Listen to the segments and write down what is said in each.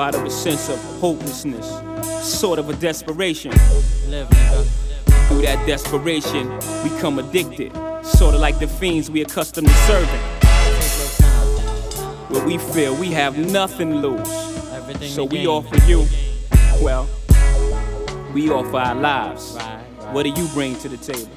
Out of a sense of hopelessness, sort of a desperation. Live, nigga. Through that desperation, we come addicted, sort of like the fiends we accustomed to serving. Where we feel we have nothing to lose. Everything So we offer you, well, we offer our lives. Right, right. What do you bring to the table?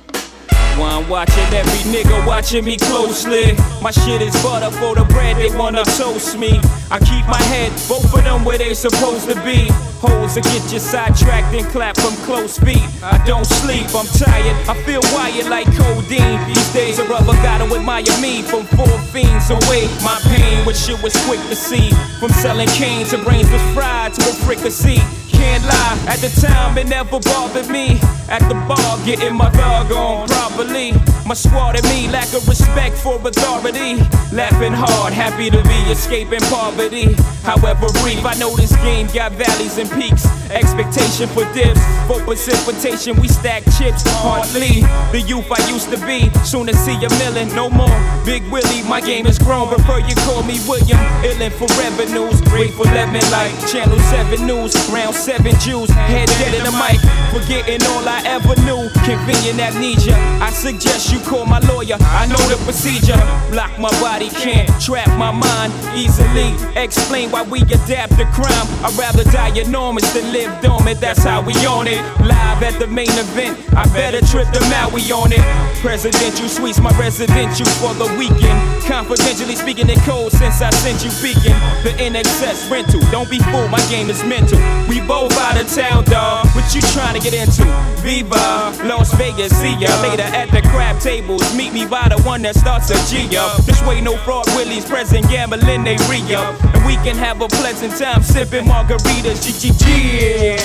While I'm watching every nigga watching me closely. My shit is butter for the bread, they wanna toast me. I keep my head, both of them where they supposed to be. Holes that get you sidetracked and clap from close feet. I don't sleep, I'm tired, I feel wired like codeine. These days a rubber gotta admire me from four fiends away. My pain, which shit was quick to see. From selling cane to brains was fried to a fricassee. Can't lie, at the time it never bothered me. At the bar, getting my dog on properly. My squad and me lack of respect for authority. Laughing hard, happy to be escaping poverty. However brief, I know this game got valleys and peaks. Expectation for dips, for precipitation, we stack chips hardly. The youth I used to be, soon to see a million, no more. Big Willie, my game is grown, prefer you call me William. Illin' for revenues, Rayful Edmond like Channel 7 News, round 7 Jews, head dead in the mic, forgetting all I ever knew. Convenient amnesia, I suggest you call my lawyer, I know the procedure. Block my body, can't trap my mind easily. Explain why we adapt to crime. I'd rather die enormous than live dormant, that's how we own it. Live at the main event, I better trip out, we on it. Presidential suites, my residential for the weekend. Confidentially speaking in code since I sent you beacon. The NXS rental, don't be fooled, my game is mental. We both out of town, dawg. What you trying to get into? Viva, Las Vegas, see ya later at the crab tables. Meet me by the one that starts a G up. This way, no fraud, Willie's present, gambling, they re up. And we can have a pleasant time sipping margaritas, GGG.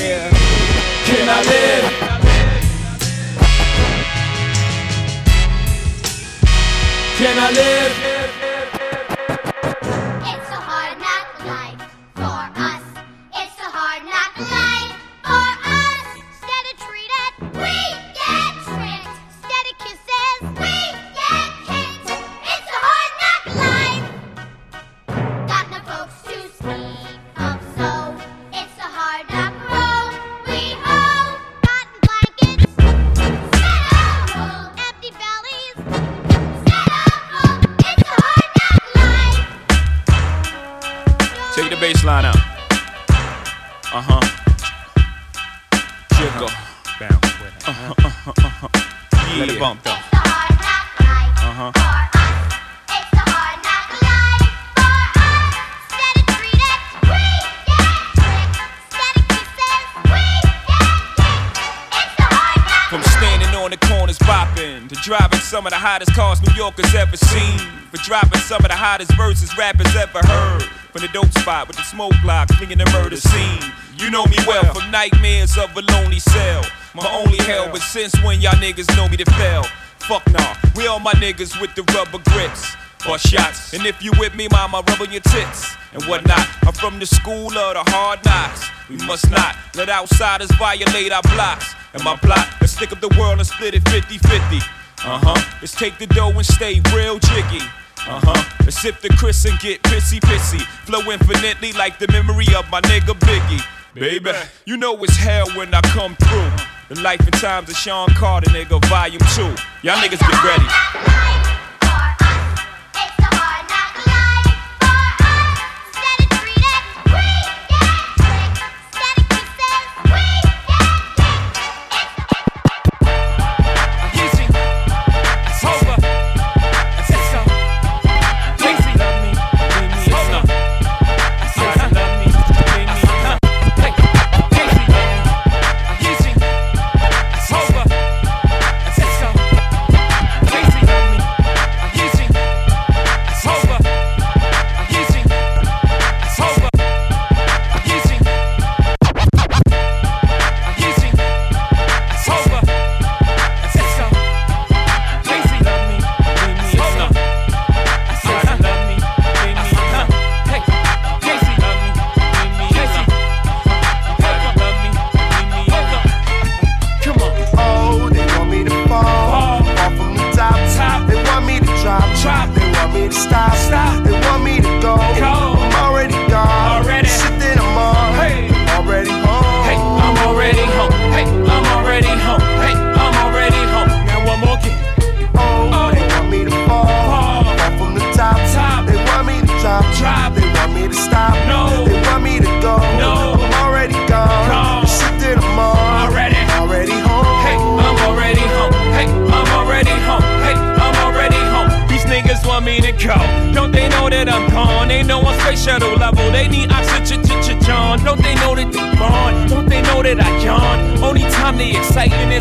Can I live? Can I live? Hottest cars New Yorkers ever seen. For dropping some of the hottest verses rappers ever heard. From the dope spot with the smoke block, flinging the murder scene. You know me well from nightmares of a lonely cell. My only hell, but since when y'all niggas know me to fail? Fuck nah, we all my niggas with the rubber grips. Or shots, and if you with me, mama, rub on your tits and whatnot. I'm from the school of the hard knocks. We must not let outsiders violate our blocks. And my plot, let's stick up the world and split it 50 50. Uh huh. Let's take the dough and stay real jiggy. Uh huh. Let's sip the Cris and get pissy pissy. Flow infinitely like the memory of my nigga Biggie. Baby, you know it's hell when I come through. The life and times of Sean Carter, nigga, volume two. Y'all niggas get ready.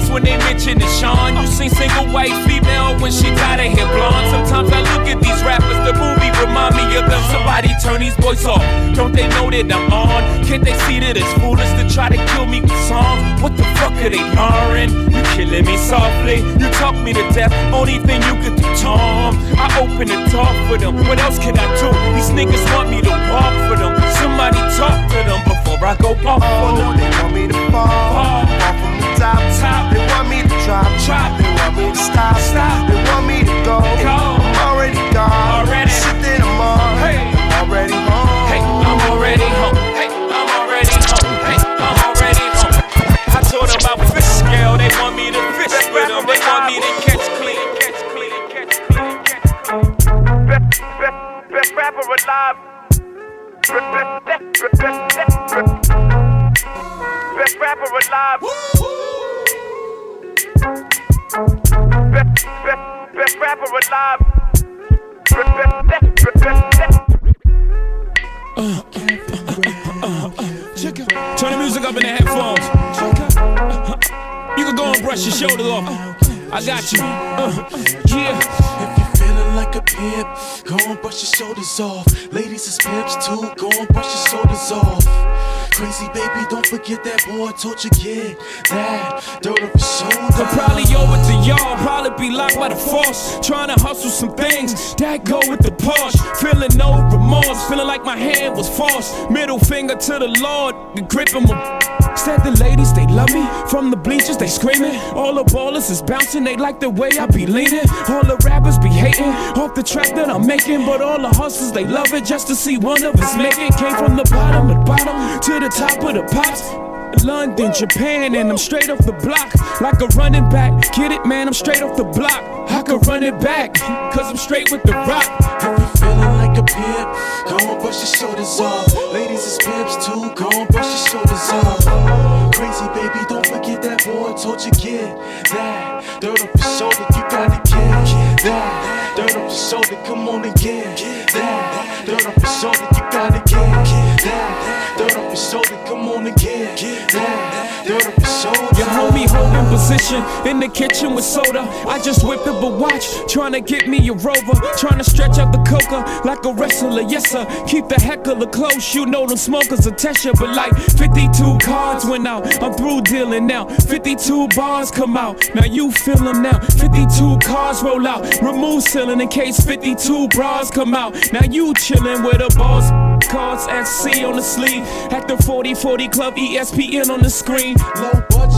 When they mention the Sean. You seen single white female when she dyed her hair blonde. Sometimes I look at these rappers, the movie remind me of them. Somebody turn these boys off. Don't they know that I'm on? Can't they see that it's foolish to try to kill me with songs? What the fuck are they learning? You killing me softly. You talk me to death. Only thing you could do, Tom. I open the door for them. What else can I do? These niggas want me to walk for them. Somebody talk to them before I go off Oh, they want me to fall, Fall. Top. Top. They want me to drop, Drop. They want me to stop, Stop. They want me to go, Go. I'm already gone. Already. Shit that I'm on, Hey. I'm already home. Hey, I'm already home. Hey, I'm already home. Hey, I'm already home. I told them about fish scale. They want me to fish with them. They want me to catch clean. Catch clean. Catch clean. Catch clean. Best, best, best rapper alive. Best, best, best, best, best, best, best rapper alive. Best, best, best rapper alive. Best, best, best, best, best. Turn the music up in the headphones. You can go and brush your shoulders off. I got you. Uh, yeah. If you're feeling like a pimp, go and brush your shoulders off. Ladies is pimps too, go and brush your shoulders off. Crazy baby, don't forget that boy told you get that dirt off your shoulders. Could probably owe it to y'all, probably be locked by the force. Trying to hustle some things that go with the Porsche. Feeling no remorse, feeling like my hand was forced. Middle finger to the Lord, gripping my. Said the ladies, they love me. From the bleachers, they screaming. All the ballers is bouncing, they like the way I be leaning. All the rappers be hating off the track that I'm making. But all the hustlers, they love it just to see one of us make it. Came from the bottom the bottom to the top of the pops. London, Japan, and I'm straight off the block. Like a running back. Get it, man, I'm straight off the block. I could run it back, cause I'm straight with the rock. If you're feeling like a pimp, go and brush your shoulders off. Ladies is pimps too, go and brush your shoulders off. Told you get that dirt off your shoulder. You gotta get that dirt off your shoulder. Come on and get that dirt off your shoulder. You gotta get that dirt off your shoulder. Come on and get that position in the kitchen with soda. I just whipped up a watch, trying to get me a rover. Trying to stretch out the coca like a wrestler, yes sir. Keep the heck of heckler close, you know them smokers a test But like 52 cards went out, I'm through dealing now. 52 bars come out, now you feel them now. 52 cars roll out, remove ceiling in case 52 bras come out. Now you chillin' with a boss. Cards at sea on the sleeve, at the 40 40 Club ESPN on the screen. Low budget's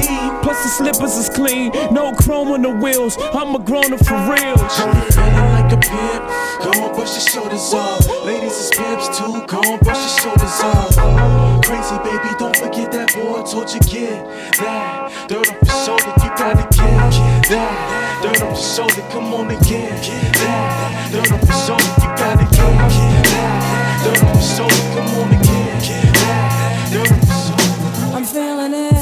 the. Plus the slippers is clean, no chrome on the wheels. I'm a grown up for real. If you're feeling like a pimp, go and brush your shoulders off. Ladies is pimps too, go and brush your shoulders off. Crazy baby, don't forget that boy told you get that. Dirt off your shoulder, you gotta get that. Dirt off your shoulder, come on and get that. Dirt off your shoulder, you gotta get that. Dirt off your shoulder, come on and get that. Dirt off your shoulder. I'm feeling it.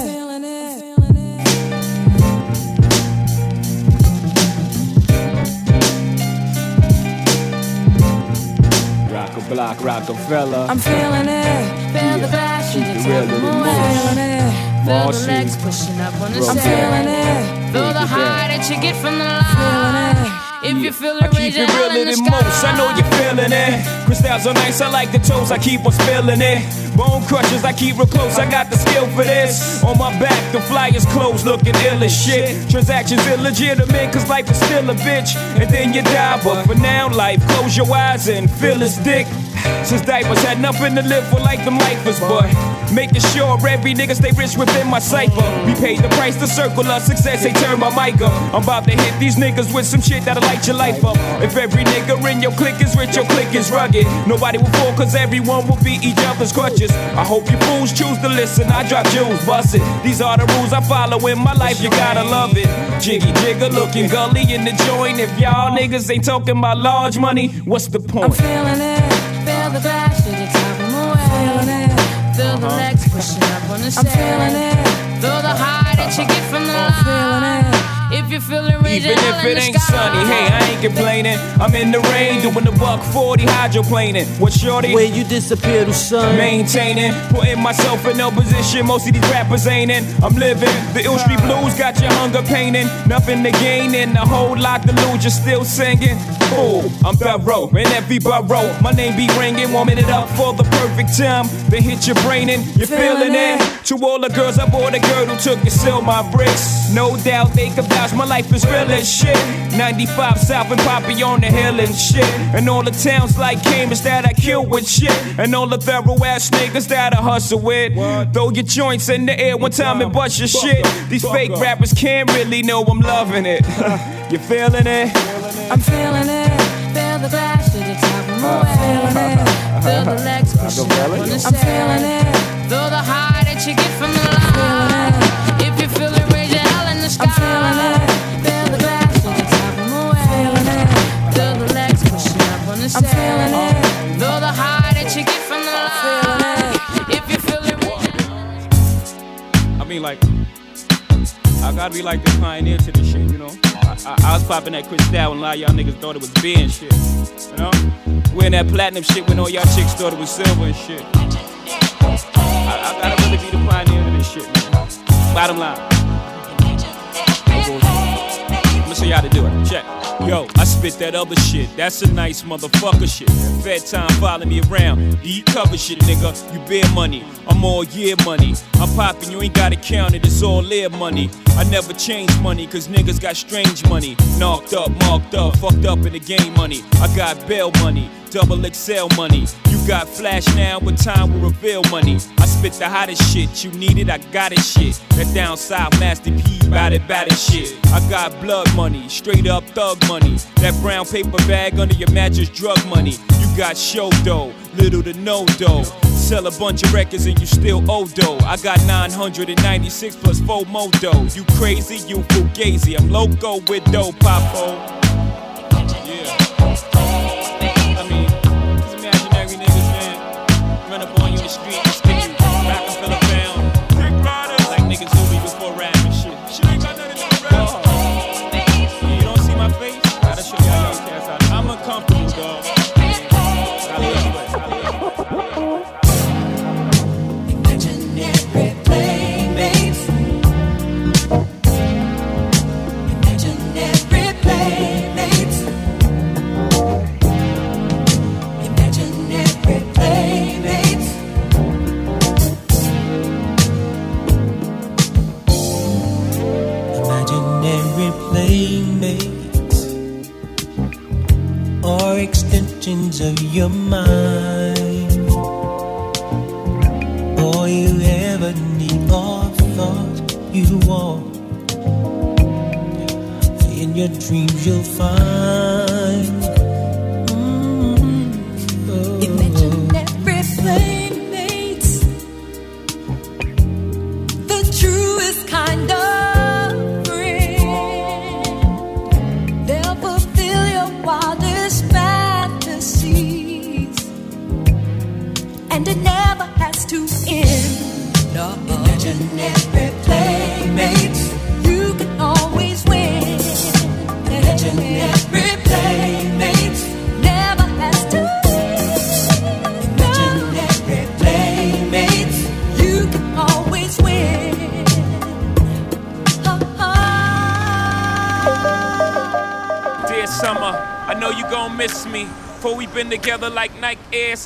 Rock a block, Rockefeller. I'm feeling it. Feel the passion, Keep it real in the. Feeling it. Feel the legs pushing up on the. I'm feeling it. Feel the high that you get from the line. If you feel I keep it realer in the most. I know you're feeling it. Crystals are nice, I like the toes, I keep on spilling it. Bone crushers, I keep real close, I got the skill for this. On my back, the flyers closed, looking ill as shit. Transactions illegitimate, cause life is still a bitch. And then you die, but for now, life, close your eyes and feel his dick. Since diapers had nothing to live for like them lifers, but making sure every nigga stay rich within my cipher. We paid the price to circle of success, they turn my mic up. I'm about to hit these niggas with some shit that'll light your life up. If every nigga in your clique is rich, your clique is rugged. Nobody will fall, cause everyone will be each other's crutches. I hope you fools choose to listen. I drop jewels, bust it. These are the rules I follow in my life, you gotta love it. Jiggy jigger looking gully in the joint. If y'all niggas ain't talking about large money, what's the point? I'm feeling it. Feel the passion, it's taking away. Feeling. Feel the uh-huh. legs pushing up on the I'm feeling it. Feel the high that you get from the Feeling line. it. If you feel it, raise Even if it ain't sunny, hey, I ain't complaining. I'm in the rain doing the buck 40 hydroplaning. What shorty? Where you disappear to sun. Maintaining, putting myself in no position most of these rappers ain't in. I'm living, the ill street blues got your hunger painting. Nothing to gain and a whole lot to lose, you're still singing. Ooh, I'm thorough in every borough. My name be ringing, warming it up for the perfect time. Then hit your brain and you're feeling it. To all the girls, I bought a girl who took and sell my bricks. No doubt they could vouch, my life is real as shit. 95 South and Poppy on the hill and shit. And all the towns like Cambridge that I kill with shit. And all the thorough ass niggas that I hustle with. Throw your joints in the air one time and bust your shit. These fake rappers can't really know I'm loving it. you feeling it? I'm feeling it. Feel the passion, it's taking away. Feeling it. Feel the legs pushing up on the I'm set. feeling it. Feel the high that you get from the line. The sky. I'm feeling it. Feel the passion, it's taking away. Feeling it. Feel the legs pushing up on the I'm set. feeling it. Feel the high that you get from the Feeling line. it. If you feel it, raise your I mean, like, I gotta be like the pioneer to this shit, you know? I, I, I was popping that Cristal and a lot of y'all niggas thought it was beer and shit, you know? Wearing that platinum shit when all y'all chicks thought it was silver and shit. I, I gotta really be the pioneer to this shit, man. Bottom line. Show you how to do it. Check. Yo, I spit that other shit. That's a nice motherfucker shit. Fed time following me around. Deep cover shit, nigga. You bear money. I'm all year money. I'm popping, you ain't gotta count it. It's all air money. I never change money, cause niggas got strange money. Knocked up, marked up, fucked up in the game money. I got bail money. Double XL money. You got flash now, but time will reveal money. I spit the hottest shit. You need it, I got it shit. That down south Master P, bout it, bout it shit. I got blood money, straight up thug money. That brown paper bag under your mattress, drug money. You got show dough, little to no dough. Sell a bunch of records and you still owe dough. I got 996 plus 4 more dough. You crazy, you fugazi. I'm loco with dough, popo.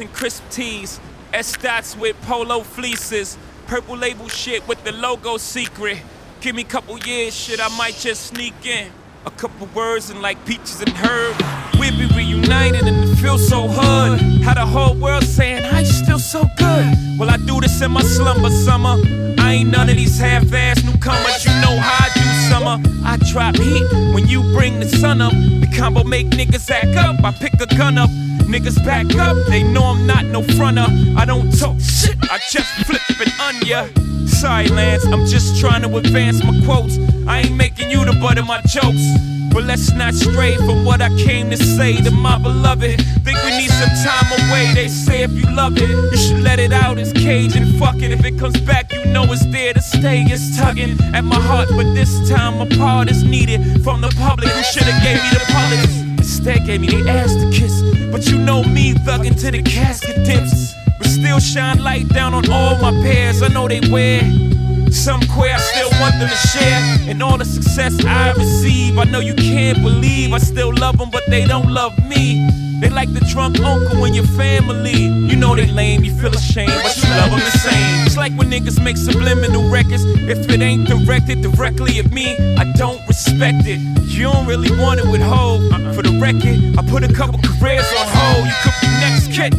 And crisp tees. S dots with polo fleeces. Purple label shit with the logo secret. Give me a couple years, shit, I might just sneak in. A couple words and like peaches and herb. We'll be reunited and it feels so hood. How the whole world saying, I still so good. Well, I do this in my slumber summer. I ain't none of these half-ass newcomers. You know how I do summer. I drop heat when you bring the sun up. The combo make niggas act up. I pick a gun up. Niggas back up. They know I'm not no fronter. I don't talk shit. I just flip it on ya. Sorry, Lance. I'm just trying to advance my quotes. I ain't making you the butt of my jokes. But let's not stray from what I came to say to my beloved. Think we need some time away. They say if you love it, you should let it out. It's cage and fuck it. If it comes back, you know it's there to stay. It's tugging at my heart, but this time a part is needed from the public who should have gave me the politics. Instead, gave me the ass to kiss. But you know me, thugging to the casket dips. But still shine light down on all my pairs. I know they wear. Some queer, I still want them to share. And all the success I receive, I know you can't believe. I still love them, but they don't love me. They like the drunk uncle in your family. You know they lame, you feel ashamed, but you love them the same. It's like when niggas make subliminal records. If it ain't directed directly at me, I don't respect it. You don't really want it with Hov. For the record, I put a couple careers on hold. You could be next kid.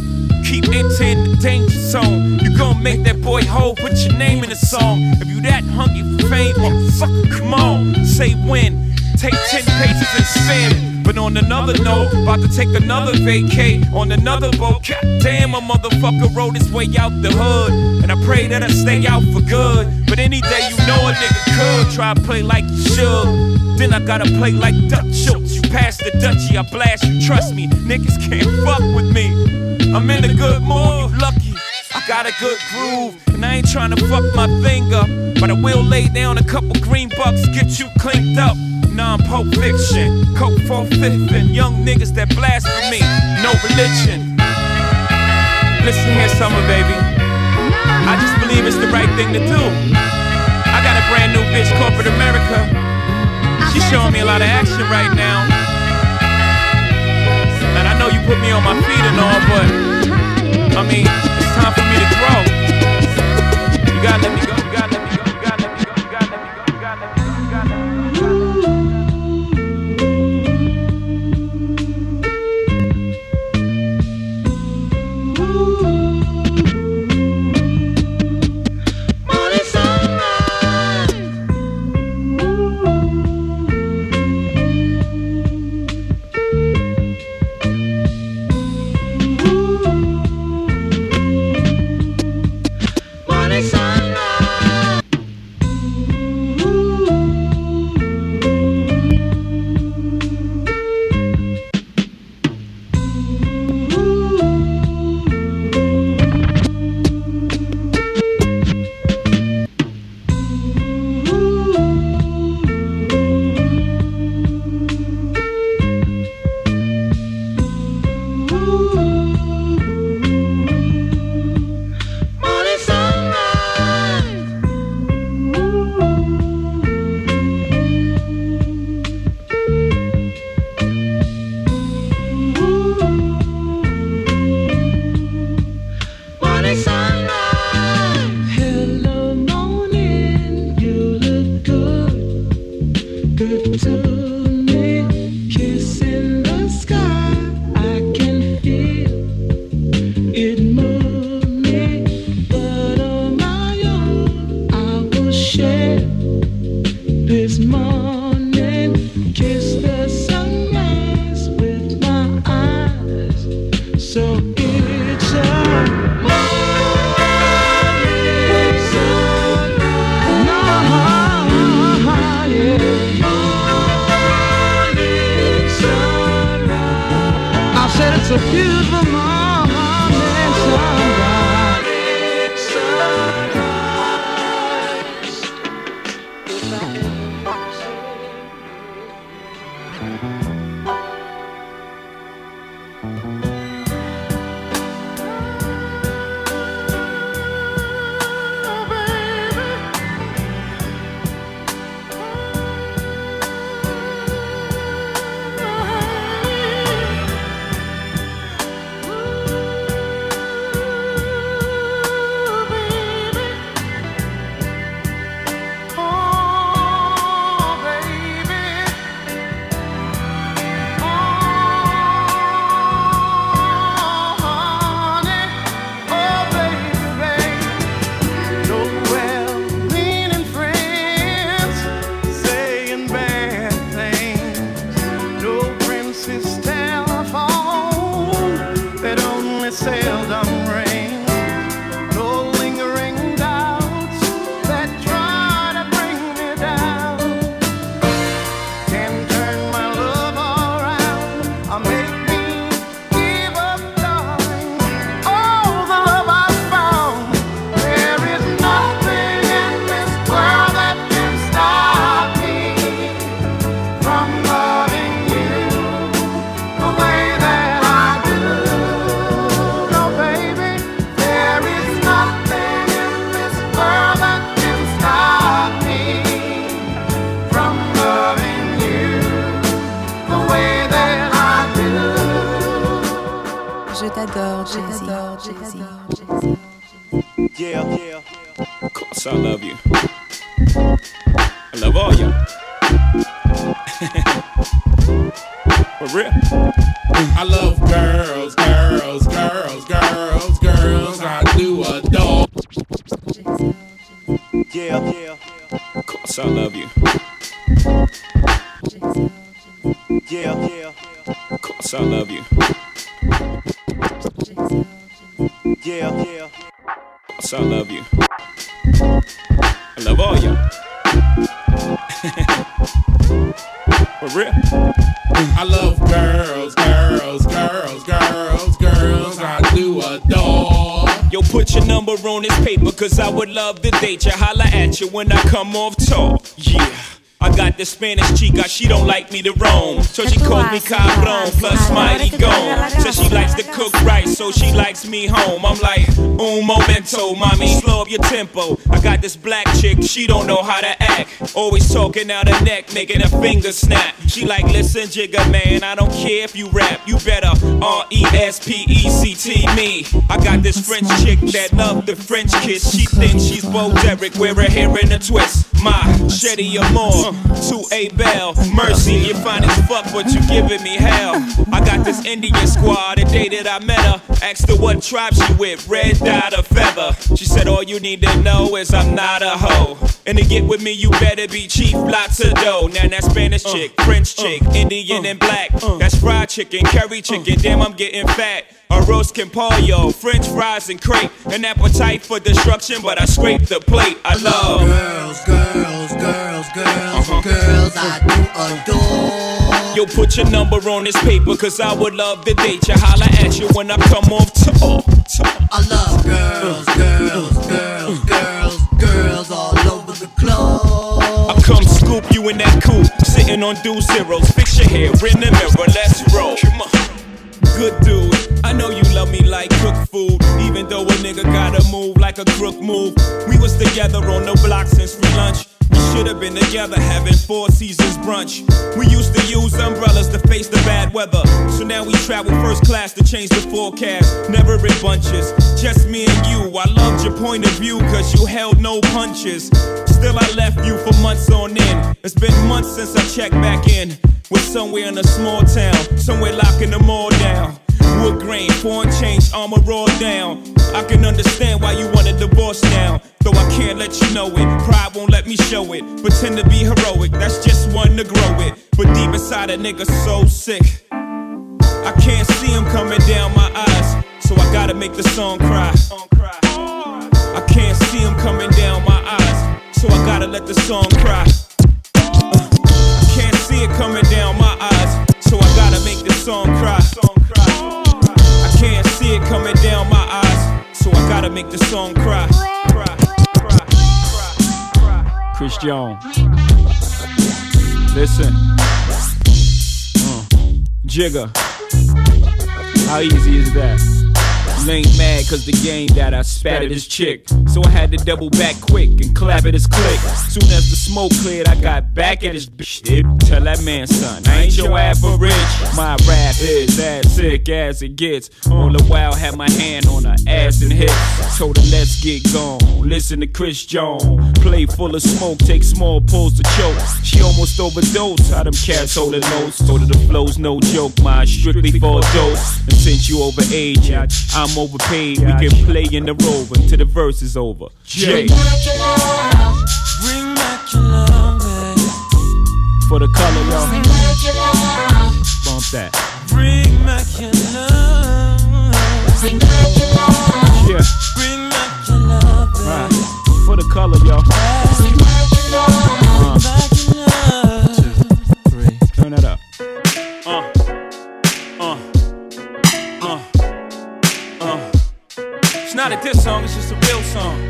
Keep entering the danger zone. You gon' make that boy whole, put your name in the song. If you that hungry for fame, motherfucker, come on. Say when. Take 10 pages and spam it. But on another note, about to take another vacay on another boat. God damn, a motherfucker rode his way out the hood. And I pray that I stay out for good. But any day you know a nigga could try to play like you should. Then I gotta play like Dutch Schultz. You pass the Dutchie, I blast you. Trust me, niggas can't fuck with me. I'm in a good mood, lucky. I got a good groove, and I ain't trying to fuck my thing up. But I will lay down a couple green bucks, get you cleaned up. Non Pulp Fiction, Coke for fifth, and young niggas that blasphemy, no religion. Listen here, summer baby. I just believe it's the right thing to do. I got a brand new bitch, corporate America. She's showing me a lot of action right now. And I know you put me on my feet and all, but I mean, it's time for me to grow. You gotta let me go. When I come off tour. Yeah. I got the Spanish chica, she don't like me to roam. So she calls me cabron, plus mighty gone. Says she likes to cook right, so she likes me home. I'm like, un momento, mommy, slow tempo. I got this black chick, she don't know how to act. Always talking out her neck, making her finger snap. She like, listen, Jigga man, I don't care if you rap, you better R E S P E C T me. I got this French chick that love the French kiss. She thinks she's Bo Derek, wear her hair in a twist. My Shetty Amore, to A Bell, Mercy, you fine as fuck, but you giving me hell. I got this Indian squad, the day that I met her, asked her what tribe she with, red dot or feather. She said, All you need to know is I'm not a hoe. And to get with me, you better be cheap, lots of dough. Now that Spanish chick, uh, French uh, chick, Indian uh, and black. That's fried chicken, curry chicken, damn, I'm getting fat. Arroz con pollo, French fries and crepe. An appetite for destruction, but I scrape the plate. I love girls, girls, girls, girls, uh-huh. girls. I do adore. Yo, put your number on this paper, cause I would love to date you. Holla at you when I come off tour. I love girls, girls, girls, girls, girls all over the club. I come scoop you in that coupe, sitting on dual zeros. Fix your hair in the mirror, let's roll. Come on. Good dude, I know you love me like cooked food, even though a nigga gotta move like a crook move. We was together on the block since free lunch. We should have been together having four seasons brunch. We used to use umbrellas to face the bad weather. So now we travel first class to change the forecast. Never in bunches, just me and you. I loved your point of view cause you held no punches. Still, I left you for months on end. It's been months since I checked back in. We're somewhere in a small town, somewhere locking them all down. Wood grain, foreign change, armor all down. I can understand why you want a divorce now. Though I can't let you know it, pride won't let me show it. Pretend to be heroic, that's just one to grow it. But deep inside a nigga so sick. I can't see him coming down my eyes, so I gotta make the song cry. I can't see him coming down my eyes, so I gotta let the song cry. Uh, I can't see it coming down my eyes, so I gotta make the song cry. Can't see it coming down my eyes, so I gotta make the song cry. Christian. Listen. Uh, Jigga. How easy is that? Lane mad cause the game that I spat at his chick. So I had to double back quick and clap at his click. Soon as the smoke cleared, I got back at his bitch. Tell that man, son, I ain't your average. My rap is as sick as it gets. All the while, had my hand on her ass and hips. Told her, let's get gone. Listen to Chris Jones. Play full of smoke, take small pulls to choke. She almost overdosed. How them cats holding notes. Told her the flow's no joke, my strictly for a dose. And since you over age, I'm overpaid. We can play in the role until the verse is over. Jay. Bring back your love. For the color, y'all. Bring back your love. Bump that. Bring back your love. Bring back your love. Yeah. Bring back your love. Right. For the color, y'all. Bring back your love. Uh-huh. Not a diss song, it's just a real song.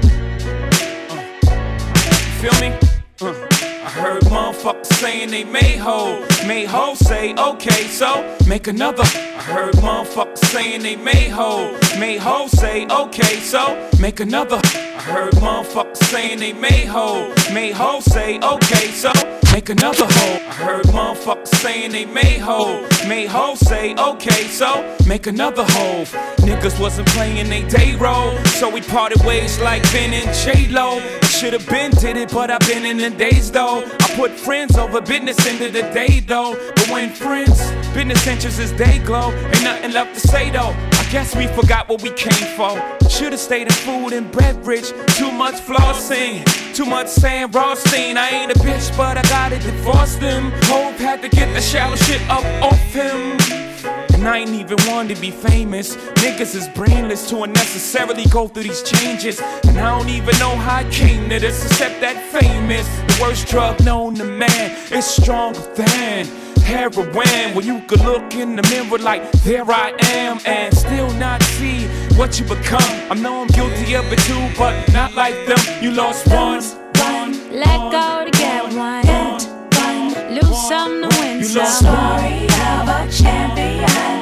Uh. You feel me? Uh. I heard motherfuckers saying they made hoe. Made hoe say, okay, so make another. I heard motherfuckers saying they made hoe. Made hoe say, okay, so make another. I heard motherfuckers saying they made hoe. Made hoe say, okay, so make another hoe. I heard motherfuckers saying they made hoe. Made hoe say, okay, so make another hoe. Niggas wasn't playing they day role, so we parted ways like Ben and J Lo. Should've been did it, but I've been in the days though. I put friends over business into the day though. But when friends, business interests is day glow, ain't nothing left to say though. I guess we forgot what we came for. Should've stayed in food and beverage. Too much flossing, too much saying Rothstein. I ain't a bitch, but I gotta divorce them. Hope had to get the shallow shit up off him. And I ain't even want to be famous. Niggas is brainless to unnecessarily go through these changes. And I don't even know how I came to this, except that famous. The worst drug known to man is stronger than heroin. When you could look in the mirror like, there I am, and still not see what you become. I know I'm guilty of it too, but not like them. You lost one. Let go to get one. Lose some to win You some. lost Sorry, I'm a champion. Sorry,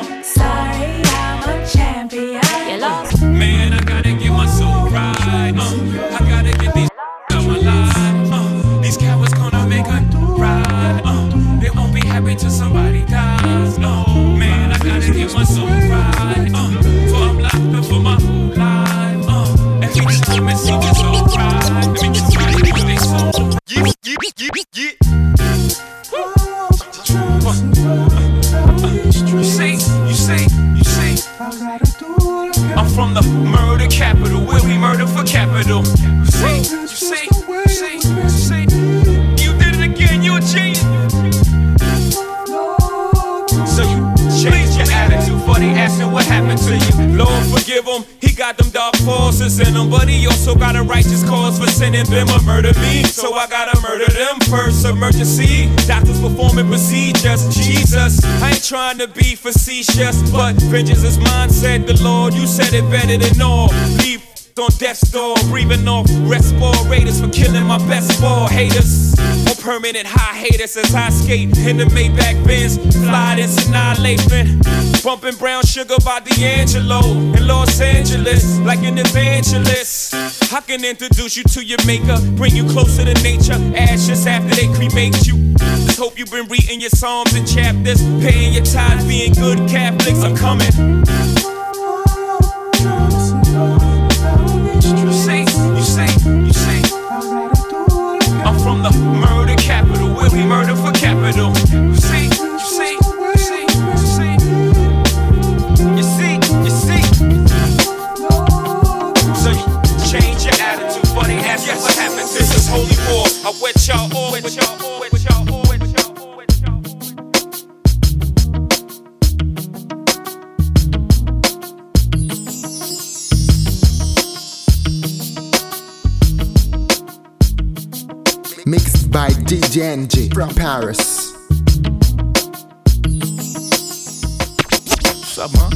be facetious, but vengeance is mine, said the Lord. You said it better than all. Leave on death's door, breathing off respirators for killing my best four haters. Permanent high haters as I skate in the Maybach Benz, fly this annihilation. Bumping brown sugar by D'Angelo in Los Angeles, like an evangelist. I can introduce you to your maker, bring you closer to nature. Ashes after they cremate you. Just hope you've been reading your psalms and chapters, paying your tithes, being good Catholics. I'm coming. War. I y'all all, wet y'all all, wet y'all all, wet y'all all, wet y'all all. Mixed by DJ NG from Paris. What's up, man?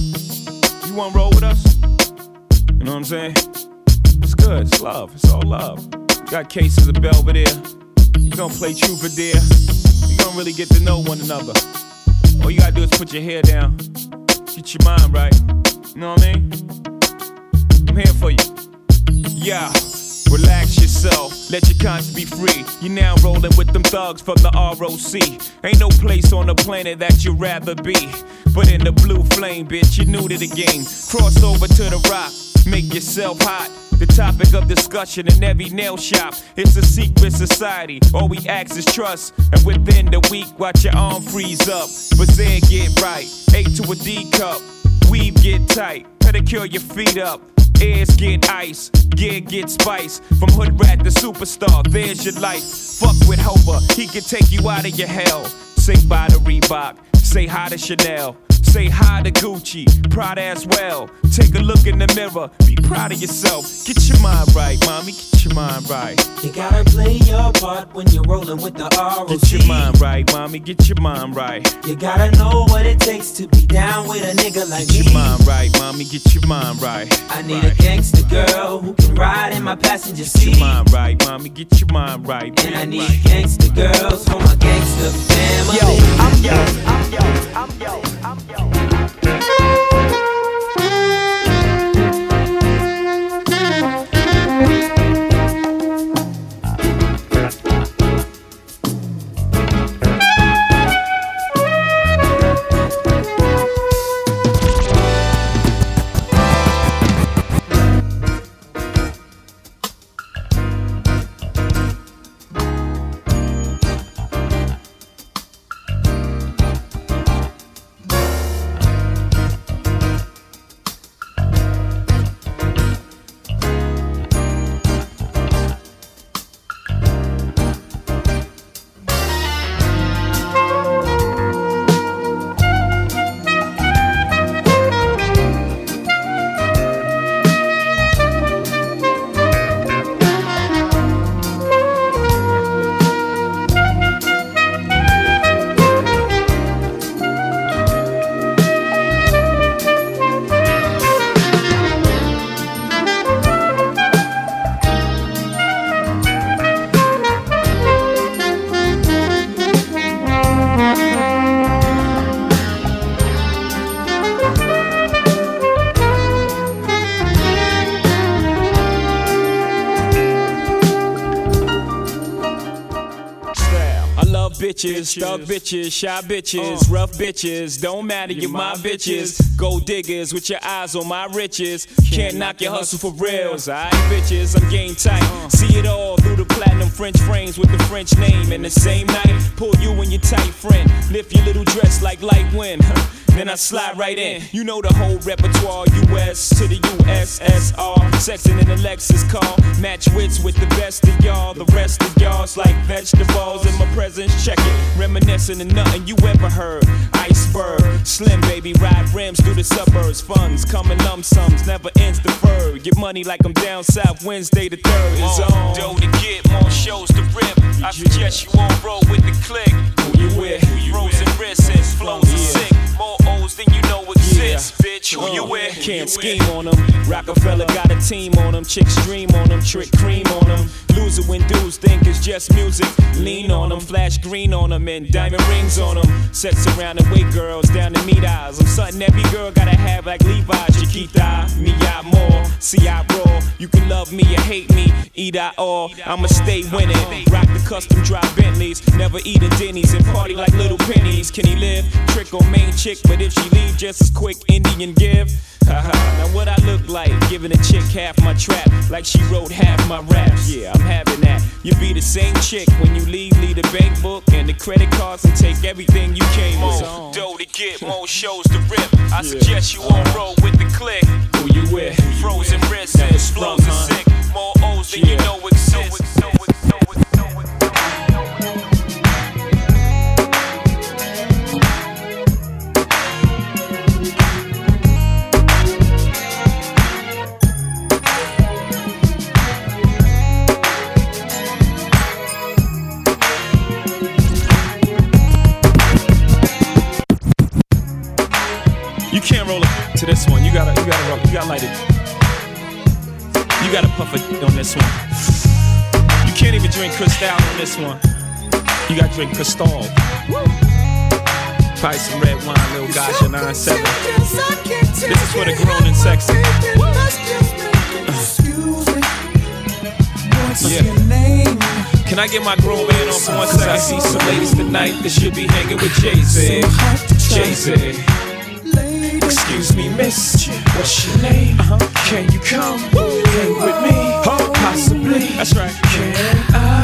You wanna roll with us? You know what I'm saying? It's good, it's love, it's all love. Got cases of Belvedere. We gonna play Troubadour. We don't really get to know one another. All you gotta do is put your hair down, get your mind right. You know what I mean? I'm here for you. Yeah. Relax yourself, let your conscience be free. You now rolling with them thugs from the ROC. Ain't no place on the planet that you'd rather be. But in the blue flame, bitch, you new to the game. Cross over to the rock, make yourself hot. The topic of discussion in every nail shop. It's a secret society. All we ask is trust. And within the week, watch your arm freeze up. But then get right. A to a D cup. Weave get tight. Pedicure your feet up. Ears get ice, gear get spice. From hood rat to superstar, there's your life. Fuck with Hova, he can take you out of your hell. Say bye to Reebok, say hi to Chanel. Say hi to Gucci, Prada as well. Take a look in the mirror, be proud of yourself. Get your mind right, mommy, get your mind right. You gotta play your part when you're rolling with the ROC. Get your mind right, mommy, get your mind right. You gotta know what it takes to be down with a nigga like Get me. your mind right, mommy, get your mind right. I need a gangster girl who can ride in my passenger seat. Get your mind right, mommy, get your mind right. And I need gangster girls for my gangster family. Yo, I'm yo, I'm yo, I'm yo, I'm yo. Stuck bitches, shy bitches, uh. rough bitches. Don't matter, you're my bitches. Gold diggers with your eyes on my riches. Can't knock your hustle for reals. Alright, bitches, I'm game tight. Uh. See it all through the platinum French frames with the French name. And the same night, pull you and your tight friend. Lift your little dress like light wind. Then I slide right in. You know the whole repertoire, US to the USSR. Sexing in a Lexus car. Match wits with the best of y'all. The rest of y'all's like vegetables in my presence. Check it. Reminiscing of nothing you ever heard. Iceberg. Slim baby, ride rims through the suburbs. Funds coming lump sums, never ends deferred. Get money like I'm down south Wednesday the 3rd is on. Dough to get, more shows to rip. I suggest you won't roll with the click. Who you with? Frozen wrists and flows are sick. More O's than you know bitch. Who you uh, with? Can't scheme on them. Rockefeller got a team on them. Chicks dream on them. Trick cream on them. Loser when dudes think it's just music. Lean on them. Flash green on them. And diamond rings on them. Sets around and wait girls down to meet eyes. I'm something every girl gotta have like Levi. Chiquita, me out more. See I roll. You can love me or hate me. Either all. I'ma stay winning. Rock the custom drop Bentleys. Never eating Denny's and party like little pennies. Can he live? Trick on main chick, but if she leave just as quick, Indian give. Now what I look like? Giving a chick half my trap, like she wrote half my raps. Yeah, I'm having that. You be the same chick when you leave, leave the bank book and the credit cards and take everything you came on. Dough to get, more shows to rip. I suggest you won't uh-huh. roll with the click. Who you with? Frozen wrists and explodes are sick. More O's than you know exist. Puff on this one. You can't even drink Cristal on this one. You gotta drink Cristal. Probably some red wine, little Gasha 97. This is for the grown and sexy. Yeah. Can I get my grown man on for one second? I see some ladies tonight that should be hanging with Jay Z. Jay Z. Excuse me, miss. What's your name? Uh-huh. Can you come hang with me? That's right.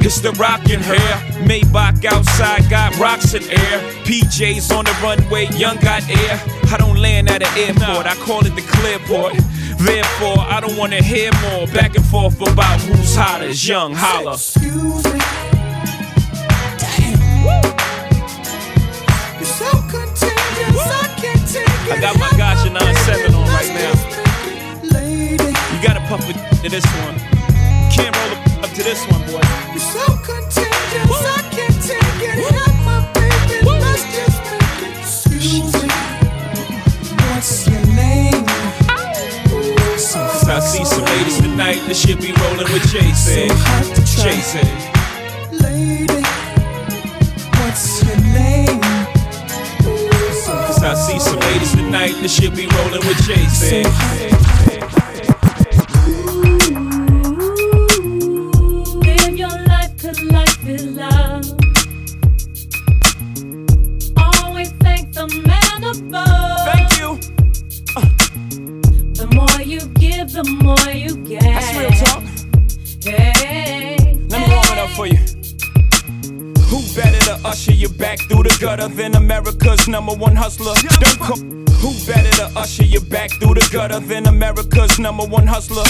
It's the rockin' hair. Maybach outside got rocks in air. PJs on the runway, young got air. I don't land at an airport, I call it the clearport. Therefore, I don't wanna hear more back and forth about who's hotter. Young Hova. I got my Gasha 97 on right now. You gotta pump it to this one. Can't roll it up to this one, boy. You're so contagious, I can't take it. Help my baby, let's just make it. Excuse me, what's your name? Cause I see some ladies tonight that should be rolling with Jason. So Jason. Lady, what's your name? Cause I see some ladies tonight that should be rolling with Jason. Live number one hustler? Who better to usher you back through the gutter than America's number one hustler?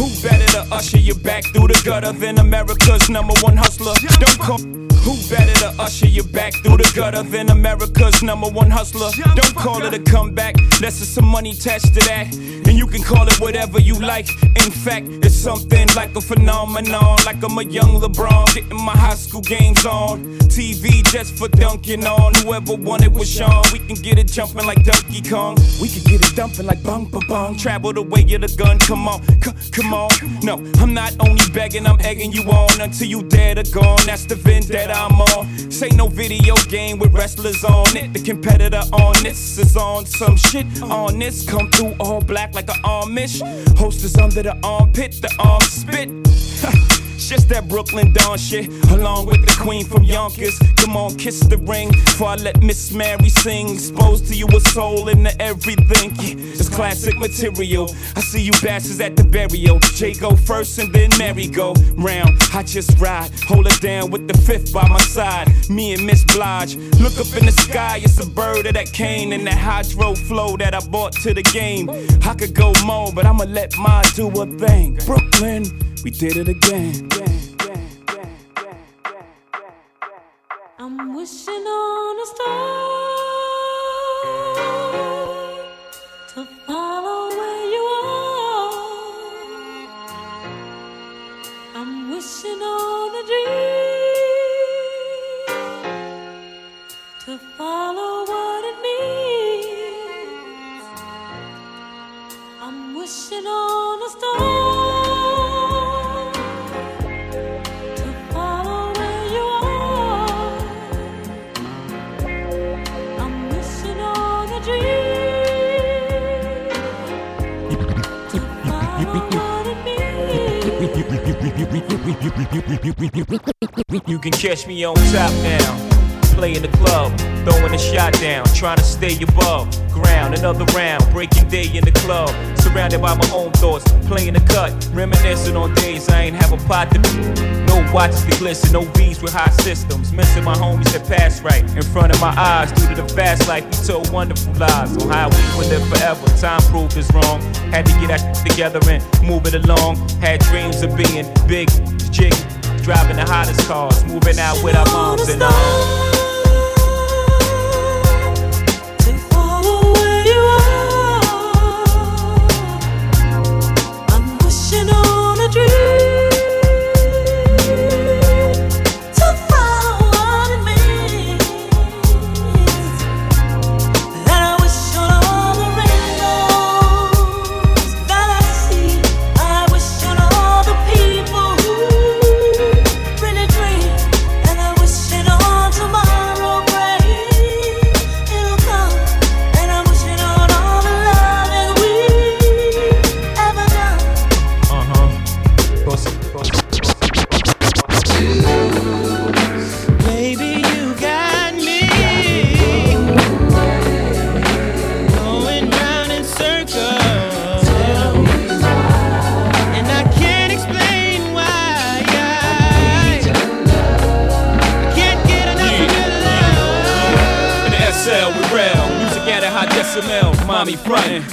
Who better to usher you back through the gutter than America's number one hustler? Don't call. Who better to usher you back through the gutter than America's number one hustler? Don't call it a comeback, unless there's some money attached to that. And you can call it whatever you like. In fact, it's something like a phenomenon, like I'm a young LeBron, getting my high school games on. TV just for dunking on. Whoever wanted was Sean. We can get it jumping like Donkey Kong. We can get it dumping like bong ba bong. Travel the way of the gun. Come on, c- come on. No, I'm not only begging, I'm egging you on until you dead or gone. That's the vendetta I'm on. Say no video game with wrestlers on it. The competitor on this is on some shit. On this, come through all black like an Amish. Hostess under the armpit, the arm spit. Just that Brooklyn Don shit, along with the queen from Yonkers. Come on, kiss the ring before I let Miss Mary sing. Exposed to you a soul into everything. Yeah, it's classic material. I see you bastards at the burial. Jay go first and then Mary go round. I just ride, hold it down with the fifth by my side. Me and Miss Blige look up in the sky. It's a bird of that cane and that hydro flow that I bought to the game. I could go more, but I'ma let mine do a thing. Brooklyn, we did it again. I'm wishing on a star to follow where you are. I'm wishing on a dream to follow what it means. I'm wishing on You can catch me on top now. Playing the club, throwing a shot down, trying to stay above ground. Another round, breaking day in the club. Surrounded by my own thoughts, playing the cut, reminiscing on days I ain't have a pot to No watches to glisten, no V's with high systems. Missing my homies that passed right in front of my eyes. Due to the fast life, we told wonderful lies on how we would live forever. Time proved us wrong. Had to get that together and move it along. Had dreams of being big, jig, driving the hottest cars, moving out with our moms and all.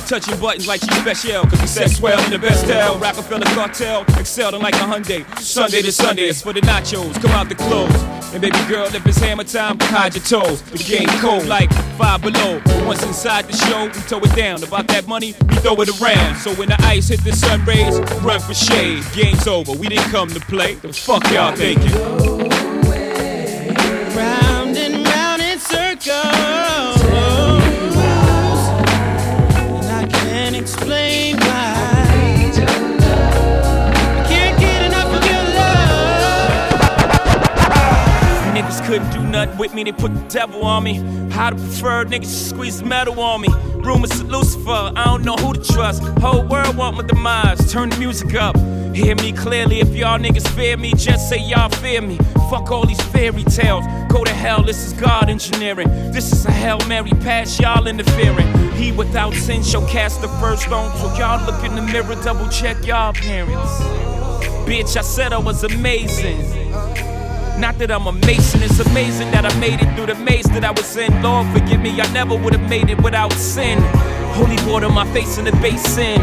Touching buttons like she's special, cause we set swell in the best hell. Rockefeller cartel, excelling like a Hyundai. Sunday to Sunday, it's for the nachos, come out the clothes. And baby girl, if it's hammer time, hide your toes. The game cold like five below. But once inside the show, we tow it down. About that money, we throw it around. So when the ice hit the sun rays, run for shade. Game's over, we didn't come to play. The fuck y'all thinking? With me, they put the devil on me. I'd prefer niggas squeeze metal on me. Rumors to Lucifer, I don't know who to trust. Whole world want my demise, turn the music up. Hear me clearly, if y'all niggas fear me, just say y'all fear me. Fuck all these fairy tales, go to hell, this is God engineering. This is a Hail Mary pass, y'all interfering. He without sin shall cast the first stone, so y'all look in the mirror, double check y'all parents. Bitch, I said I was amazing. Not that I'm a mason, it's amazing that I made it through the maze that I was in. Lord, forgive me, I never would have made it without sin. Holy water, my face in the basin.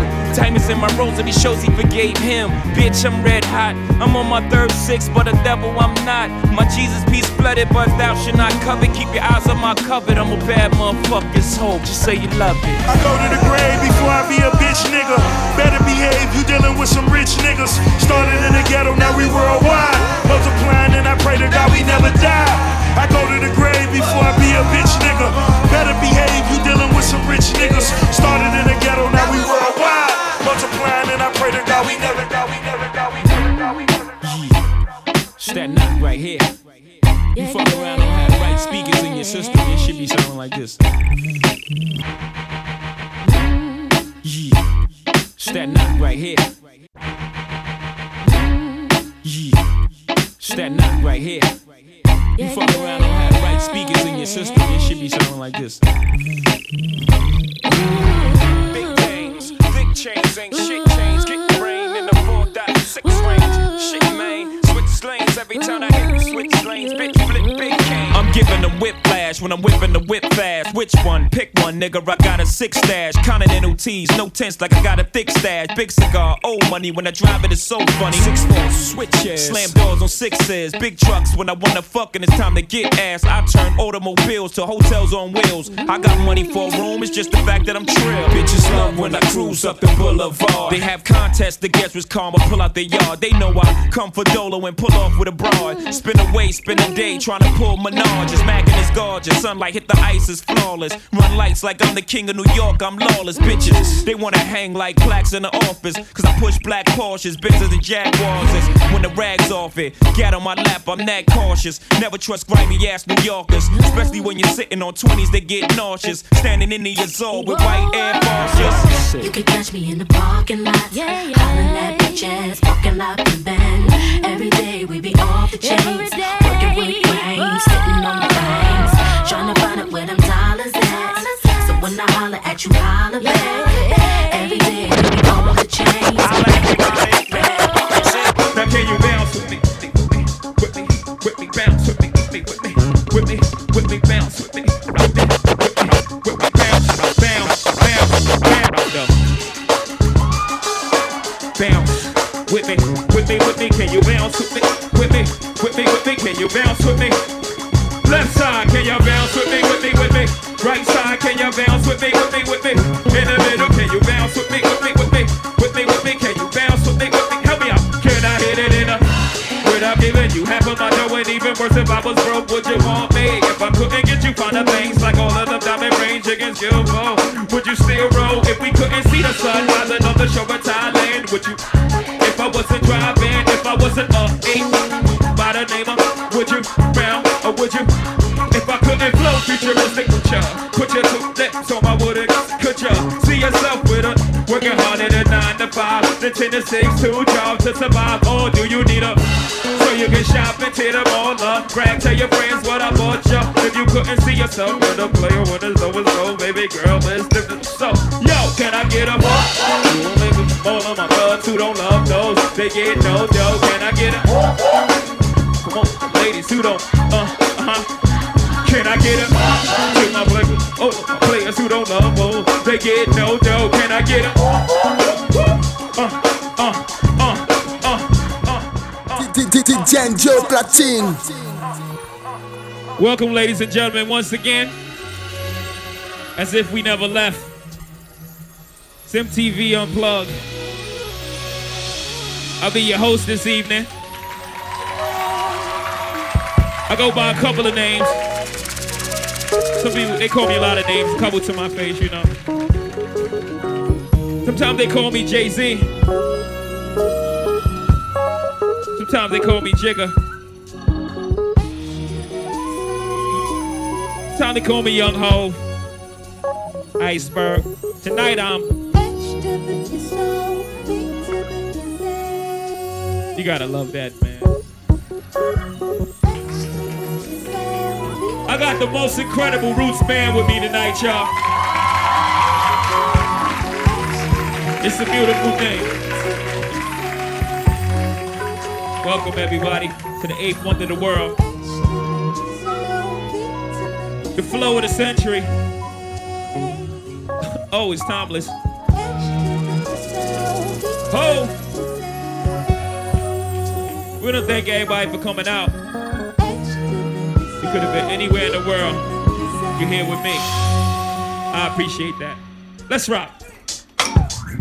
Is in my rosary, shows he forgave him. Bitch, I'm red hot. I'm on my third six, but a devil I'm not. My Jesus peace flooded, but thou should not covet. Keep your eyes on my covet. I'm a bad motherfucker's hope. Just say you love it. I go to the grave before I be a bitch nigga. Better behave, you dealing with some rich niggas. Started in the ghetto, now we worldwide. Multiplying and I pray to God we never die. I go to the grave before I be a bitch nigga. Better behave, you dealing some rich niggas. Started in the ghetto, now we worldwide. Multiplying and I pray to God we never, God we never, God we never, God we never. It's that knock right here. You fuck around and have right speakers in your system, it should be sounding like this. Yeah. It's that knock right here. Yeah. It's that knock right here. You fuck around and have the right speakers in your system, it should be sounding like this. Big things, big chains ain't shit chains. Get brain in the 4.6 range. Shit. Switch lanes every time I hit switch lanes. Bitch, giving them whiplash when I'm whipping the whip fast. Which one? Pick one, nigga. I got a six stash. Continental tees, no tense like I got a thick stash. Big cigar, old money when I drive it, it is so funny. Six four switches, slam doors on sixes. Big trucks when I wanna fuck and it's time to get ass. I turn automobiles to hotels on wheels. I got money for a room, it's just the fact that I'm trill. Bitches love when I cruise up the boulevard. They have contests to guess which karma pull out the yard. They know I come for Dolo and pull off with a broad. Spin away, spend a day trying to pull menages. Mackin' is gorgeous, sunlight hit the ice is flawless. Run lights like I'm the king of New York, I'm lawless. Bitches, they wanna hang like plaques in the office. Cause I push black Porsches, Benzes and Jaguars. It's when the rags off it. Get on my lap, I'm that cautious. Never trust grimy ass New Yorkers. Especially when you're sitting on 20s, they get nauseous. Standing in the Azor with white Air Forces. You can catch me in the parking lot, yeah, yeah. hollering at bitches, fucking up and bend. Every day we be off the chains, working with brains, sitting on things, trying to find out where them dollars at. So when I holler at you, holler back. Every day off the chains. Now can you bounce with me? With me, with me, bounce with me, with me, with me, with me, with me, bounce with me, with with me, with me, bounce, bounce, bounce, bounce, bounce with me, with me, with me. Can you bounce with me? With me, with me. Can you bounce with me? Left side, can you bounce with me, with me, with me? Right side, can you bounce with me, with me, with me? In the middle, can you bounce with me, with me, with me, with me, with me? Can you bounce with me, with me? Help me out. Can I hit it in a? Without giving you half of my dough, and even worse if I was broke, would you want me? If I couldn't get you a banks like all of them diamond against you, oh, would you still roll? If we couldn't see the sun rising on the shore of Thailand, would you? By the uh, would you round or would you? If I couldn't flow futuristic, would ya? Put your two lips on my wood, could ya? See yourself with a working harder than nine to five, the ten to six, two jobs to survive. Or do you need a so you can shop and tear them all up? Brag, tell your friends what I bought ya. If you couldn't see yourself with a player when it's over, so baby girl, let's live it. So, yo, can I get a more? All of my thugs who don't love those, they get no dough. Can I get a Come on, who don't, uh, uh-huh. Can I get a to my players? Oh, players who don't love more, they get no dough. Can I get a uh, uh, DJ Joe Platine. Welcome, ladies and gentlemen, once again. As if we never left. It's MTV Unplugged. I'll be your host this evening. I go by a couple of names. Some people, they call me a lot of names, a couple to my face, you know. Sometimes they call me Jay Z. Sometimes they call me Jigga. Sometimes they call me Young Ho. Iceberg. Tonight I'm. You gotta love that, man. I got the most incredible roots band with me tonight, y'all. It's a beautiful thing. Welcome, everybody, to the eighth wonder of the world. The flow of the century. oh, it's timeless. Oh! We don't thank everybody for coming out. Could have been anywhere in the world. You're here with me. I appreciate that. Let's rock. To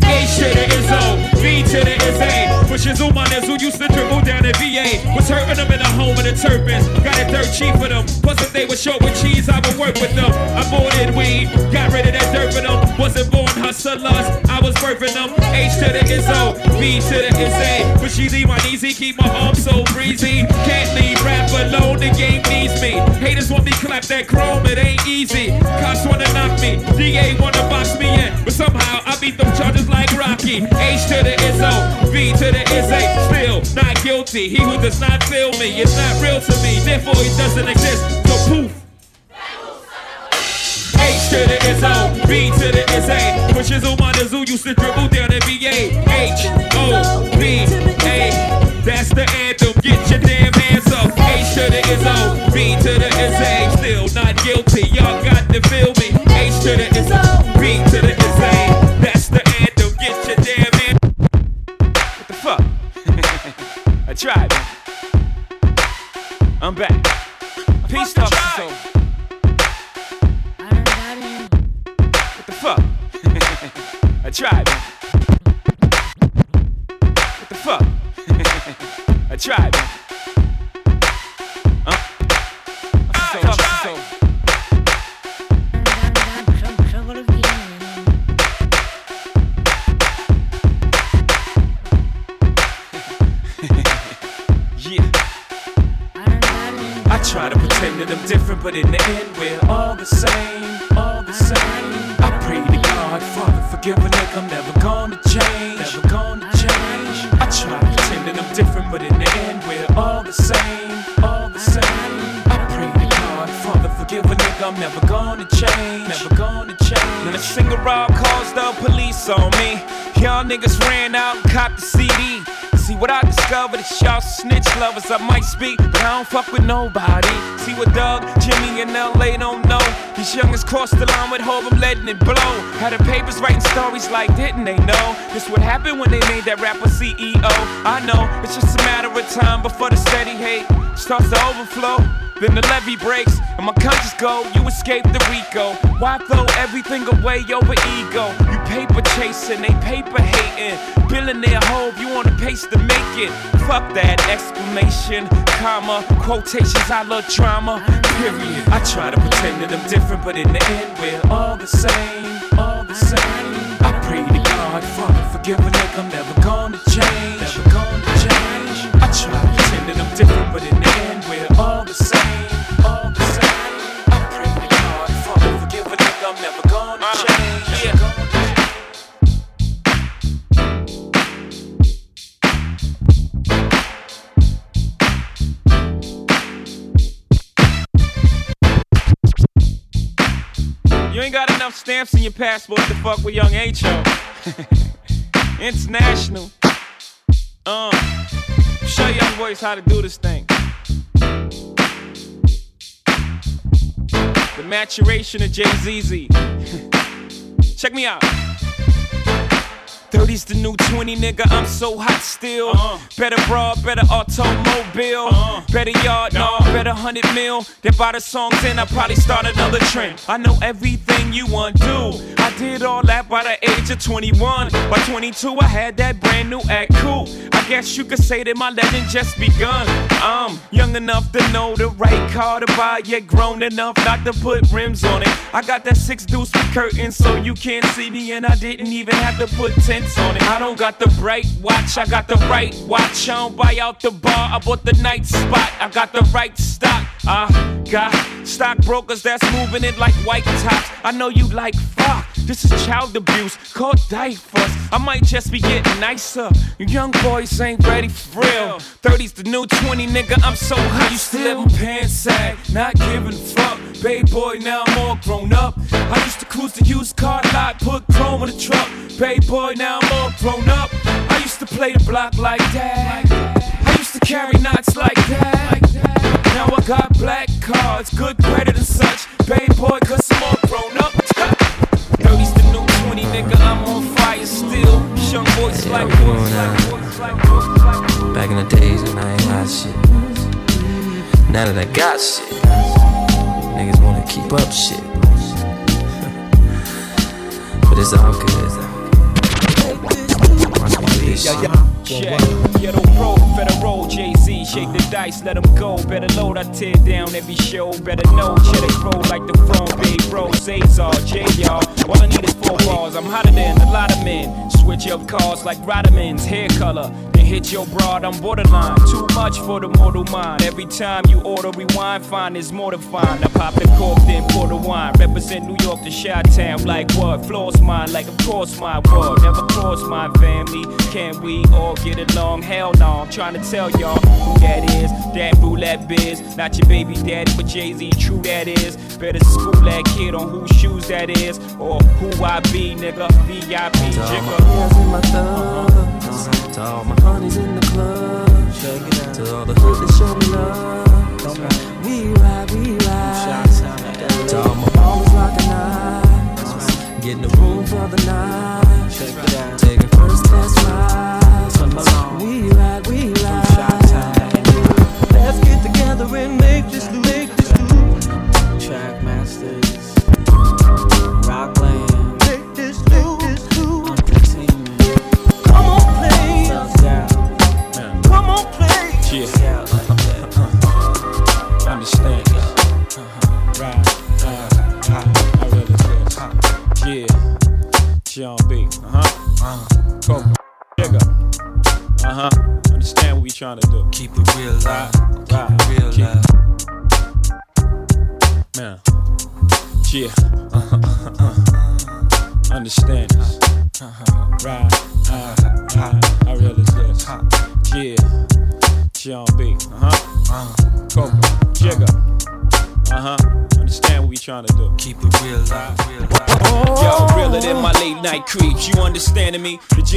the is O, V to the is A. Pushes Umanas who used to dribble down at VA. Was hurting them in the home of the Terrapins. Got it dirt cheap for them. Plus, if they were short with cheese, I would work with them. I in weed, got rid of that dirt for them. Wasn't born hustlers, I was birthing them. H to the is O, V to the A. She leave my easy, keep my arms so breezy. Can't leave rap alone, the game needs me. Haters want me clap that chrome, it ain't easy. Cops wanna knock me, DA wanna box me in. But somehow I beat them charges like Rocky. H to the is O, V to the A. Still not guilty. He who does not feel me is not real to me. Therefore, he doesn't exist. So poof. H to the is O, V to the is A. Pushes Umanas who used to dribble down the VA. H O V A. That's the anthem. Get your damn hands up. H to the is O, V to the A. Still not guilty. Y'all got to feel me. H to the is O, V to the is I tried. I'm back. Peace talk is over. What the fuck? I tried. What the fuck? I tried. But in the end, we're all the same, all the same. I pray to God, Father, forgive a nigga, I'm never gonna change, never gonna change. I try to pretend that I'm different, but in the end, we're all the same, all the same. I pray to God, Father, forgive a nigga, I'm never gonna change, never gonna change. Then a single rob calls the police on me. Y'all niggas ran out and copped the CD. See what I discovered is y'all snitch lovers. I might speak, but I don't fuck with nobody. See what Doug, And LA don't know. These youngers crossed the line with hope, I'm letting it blow. Had the papers writing stories like, didn't they know? This would happen when they made that rapper CEO. I know, it's just a matter of time before the steady hate starts to overflow. Then the levee breaks and my conscience go. You escape the RICO. Why throw everything away over ego? You paper chasing, they paper hating. Billionaire hope you on the pace to make it. Fuck that exclamation, comma, quotations. I love drama. Period. I try to pretend that I'm different, but in the end we're all the same, all the same. I pray to God, Father, forgive a nigga, I'm never gonna change, never gonna change. I try to pretend that I'm different, but in the end stamps in your passport to fuck with young H.O. International. Uh, show young boys how to do this thing. The maturation of Jay Z. Check me out. 30's the new 20, nigga. I'm so hot still. Better broad, better automobile. Better yard, no, better 100 mil. Then by the songs in, I probably start another trend. I know everything you to. I did all that by the age of 21. By 22, I had that brand new act cool. I guess you could say that my legend just begun. I'm young enough to know the right car to buy, yet grown enough not to put rims on it. I got that six deuce with curtains, so you can't see me, and I didn't even have to put tents on it. I don't got the bright watch, I got the right watch. I don't buy out the bar, I bought the night spot. I got the right stock. I got stockbrokers that's moving it like white tops. I know you like fuck. This is child abuse, called diapers. I might just be getting nicer. You young boys ain't ready for real. 30's the new 20, nigga. I'm so hot. Used to live in pants sag, not giving a fuck. Baby boy, now I'm all grown up. I used to cruise the used car lot, put chrome in the truck. Baby boy, now I'm all grown up. I used to play the block like that. I used to carry knots like that. Now I got black cards, good credit and such. Baby boy, cause I'm all grown up. 30's the new 20, nigga. I'm on fire still. Young boys like boys like boys like boys like boys. Back in the days when I ain't had shit. Now that I got shit, niggas wanna keep up shit. but it's all good. Do this shit. Check. Ghetto Pro, Federal, Jay Z, shake the dice, let them go. Better load, I tear down every show. Better know, cheddar grow like the front, big rose, Azar, J, y'all. All I need is four bars, I'm hotter than a lot of men. Switch up cars like Rodman's hair color. Hit your broad, I'm borderline. Too much for the mortal mind. Every time you order rewind, find is find. I pop the cork, then pour the wine. Represent New York to Shot Town, like what? Floors mine, like of course my world. Never cross my family. Can we all get along? Hell no, I'm trying to tell y'all who that is. That roulette biz, not your baby daddy, but Jay Z, true that is. Better school that kid on whose shoes that is, or who I be, nigga. VIP To all my jigger.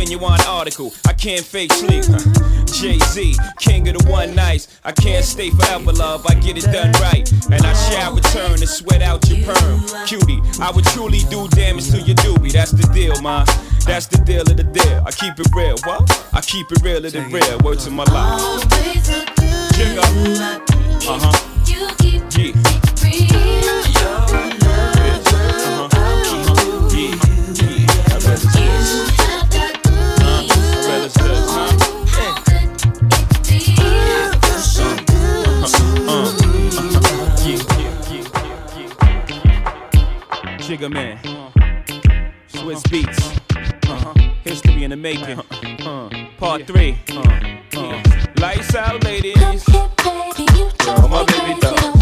Genuine article. I can't fake sleep. Jay Z, king of the one nights. I can't stay forever, love. I get it done right. And I shall return to sweat out your perm. Cutie, I would truly do damage to your doobie. That's the deal, man. That's the deal of the deal. I keep it real. What? I keep it real of the real. Word to my life. Jigga. Uh huh. Yeah. Jigga man, Swizz Beatz, uh-huh. history in the making. Part three. Lights out, ladies. All my baby dogs. And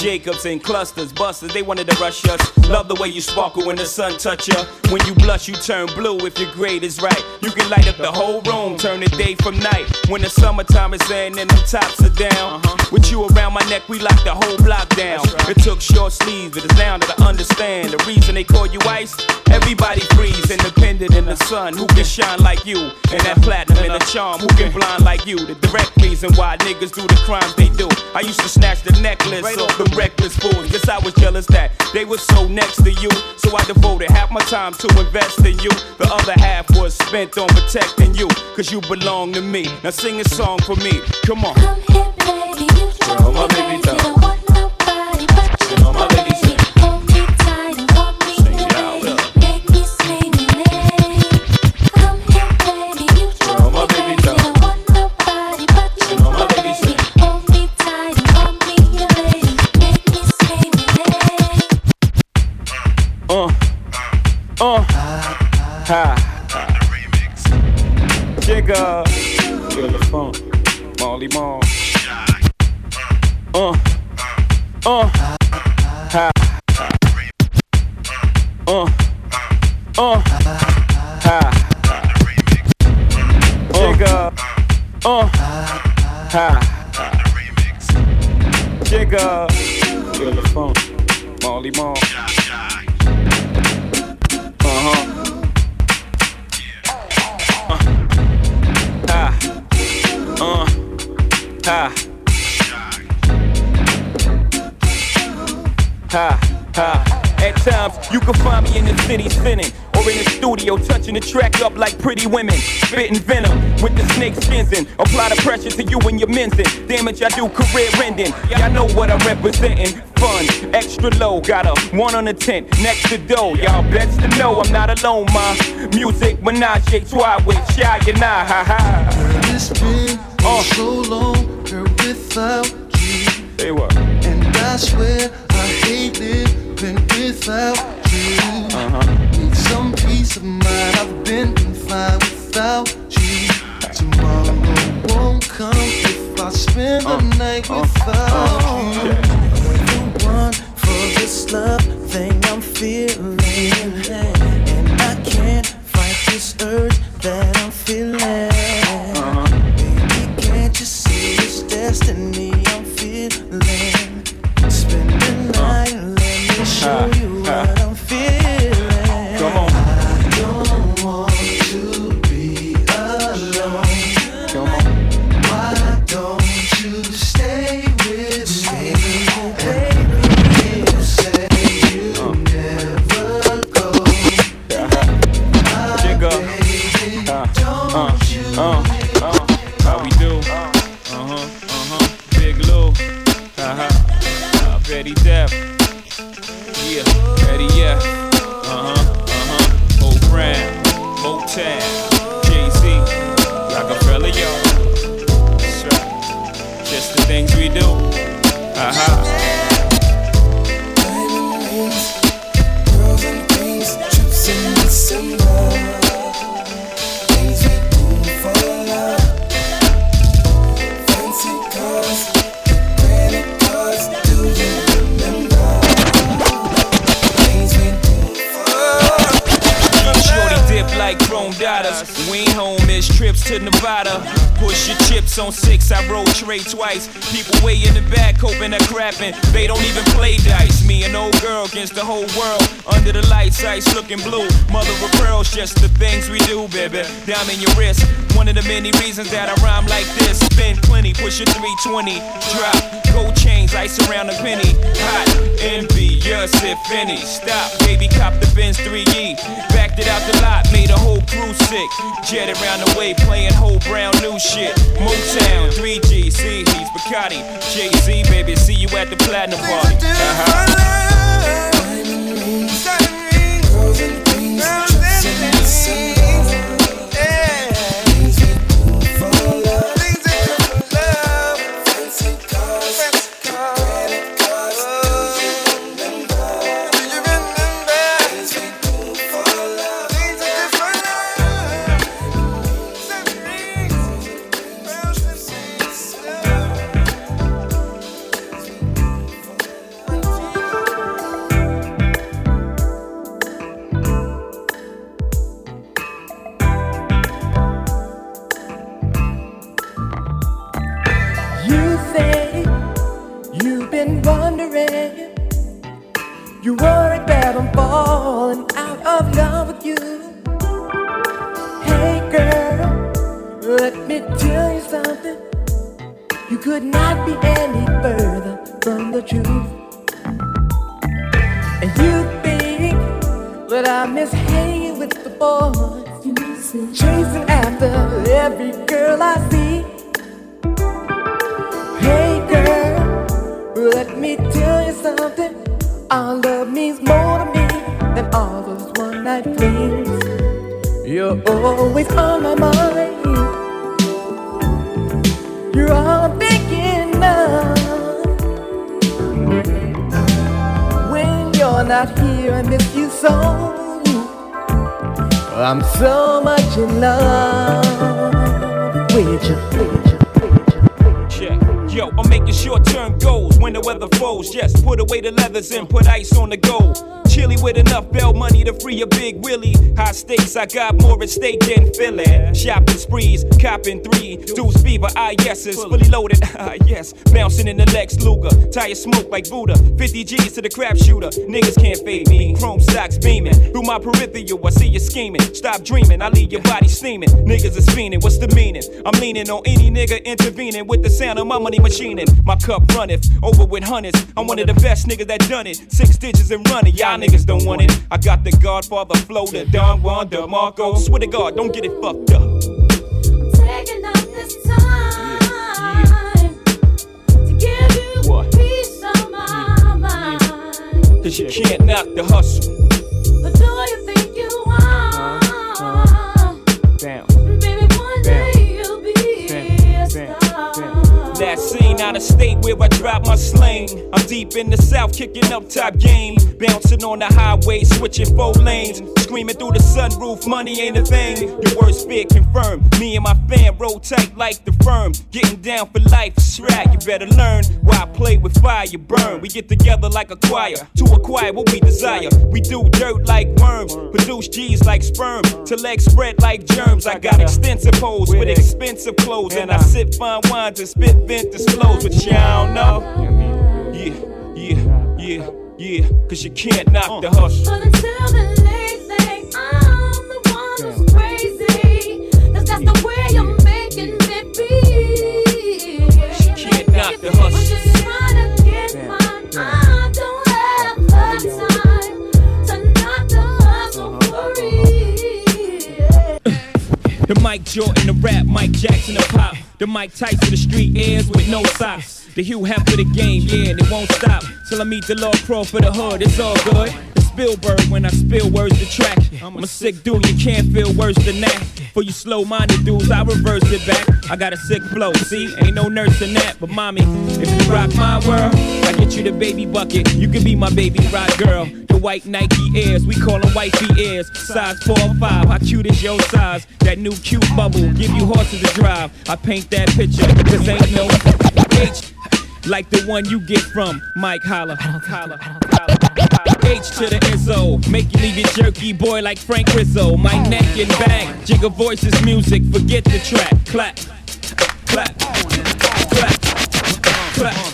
Jacobs and clusters, busters, they wanted to rush us. Love the way you sparkle when the sun touch ya. When you blush, you turn blue if your grade is right. You can light up the whole room, turn the day from night. When the summertime is in and the tops are down. With you around my neck, we lock the whole block down. It took short sleeves, but it's now that I understand the reason they call you ice. Everybody freeze, independent in the sun. Who can shine like you? And that platinum and the charm. Who can blind like you? The direct reason why niggas do the crimes they do. I used to snatch the necklace off the reckless fools. Guess I was jealous that they were so next to you. So I devoted half my time to invest in you. The other half was spent on protecting you. Cause you belong to me. Now sing a song for me. Come on. Come here, baby. Sit on my baby down. Jigga, feel the funk, Molly Mall. Uh, uh, ha, uh, uh, the track up like pretty women. Spitting venom with the snake skins in. Apply the pressure to you and your men's in. Damage I do, career ending. Y'all know what I'm representing. Fun, extra low. Got a one on the tent next to dough. Y'all best to know I'm not alone, ma. Music, menage trois with Shai and I. Ha ha. It's been so long, girl, without you. They were. And I swear I hate living without you. Uh-huh. Need some peace of mind. I've been fine without you. Tomorrow won't come if I spend the night without you. You're the one for this love thing I'm feeling, and I can't fight this urge that reasons that I rhyme like this. Spend plenty, push a 320. Drop, gold chains, ice around a penny. Hot, envious if any. Stop, baby, cop the Benz 3E. Backed it out the lot, made a whole crew sick. Jet around the way, playing whole brown new shit. Motown, 3G, C, he's Bacardi. Jay Z, baby, see you at the platinum party. Uh-huh. A big Willie. I got more at stake than Philly. Shopping sprees, copping three. Deuce fever, ah yeses, fully loaded, ah yes. Bouncing in the Lex Luger, tire smoke like Buddha. 50 G's to the crap shooter, niggas can't fade me. Chrome stocks beaming through my peripheral. I see you scheming. Stop dreaming, I leave your body steaming. Niggas is fiending, what's the meaning? I'm leaning on any nigga intervening with the sound of my money machining. My cup runneth over with hundreds. I'm one of the best niggas that done it. Six digits and running, y'all niggas don't want it. I got the Godfather flow, the Don Juan DeMarco. Swear to God, don't get it fucked up. Taking up this time to give you peace of my. Cause you can't knock the hustle. Of state where I drop my sling. I'm deep in the south, kicking up top game. Bouncing on the highway, switching four lanes. Screaming through the sunroof, money ain't a thing. Your worst fear confirmed. Me and my fam roll tight like the firm. Getting down for life, shrag. You better learn why I play with fire, you burn. We get together like a choir to acquire what we desire. We do dirt like worms, produce G's like sperm. To legs spread like germs. I got extensive hoes with expensive clothes. And I sip fine wines and spit vintage flows, but y'all don't know. Yeah, yeah, yeah, yeah. Cause you can't knock the hustle. But until the late thing, I'm the one who's crazy. 'Cause that's the way you're making me feel. Can't knock the hustle. I'm just trying to get mine. I don't have the time to knock the hustle for real. The Mike Jordan, the rap, Mike Jackson, the pop. The Mike Tyson, the street airs with no socks. The Hugh Hef for the game, yeah, and it won't stop. Till I meet the Lord Pro for the hood, it's all good. Spielberg when I spill words to track. I'm a sick dude, you can't feel worse than that. For you slow minded dudes, I reverse it back. I got a sick flow, see? Ain't no nurse in that. But mommy, if you rock my world, I get you the baby bucket. You can be my baby rock girl. The white Nike Airs, we call them wifey Airs. Size 4 or 5, how cute is your size? That new cute bubble, give you horses to drive. I paint that picture, cause ain't no H like the one you get from Mike Holla. Holla. H to the Izzo, make you leave your jerky boy like Frank Rizzo. My neck and back, jigger voices, music, forget the track. Clap, clap, clap, clap. Mixed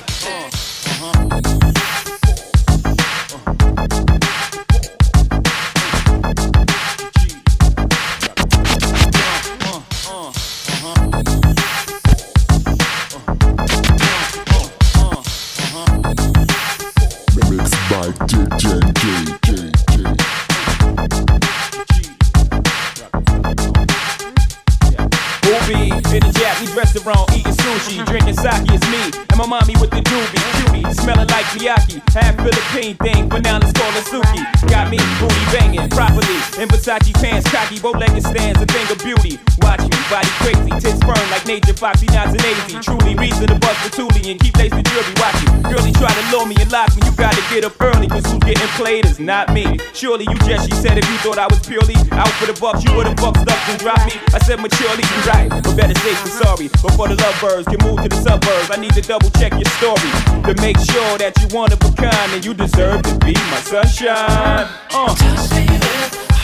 Miyaki, half Philippine thing, but now let's call it Suki. Got me booty banging properly, in Versace pants, cocky, bow-legged stands, a thing of beauty. Watch me, body crazy, tits firm like Nature Foxy, not an easy. Truly reason to bust the toolie and keep lacing jewelry. Watch you, girlie try to lure me and lock me. You gotta get up early, cause who's getting played is not me. Surely you just, she said, if you thought I was purely out for the bucks, you would've fucked up and dropped me. I said maturely, you right, but better safe than sorry. Before the lovebirds can move to the suburbs, I need to double check your story to make sure that you one of a kind and you deserve to be my sunshine. Uh.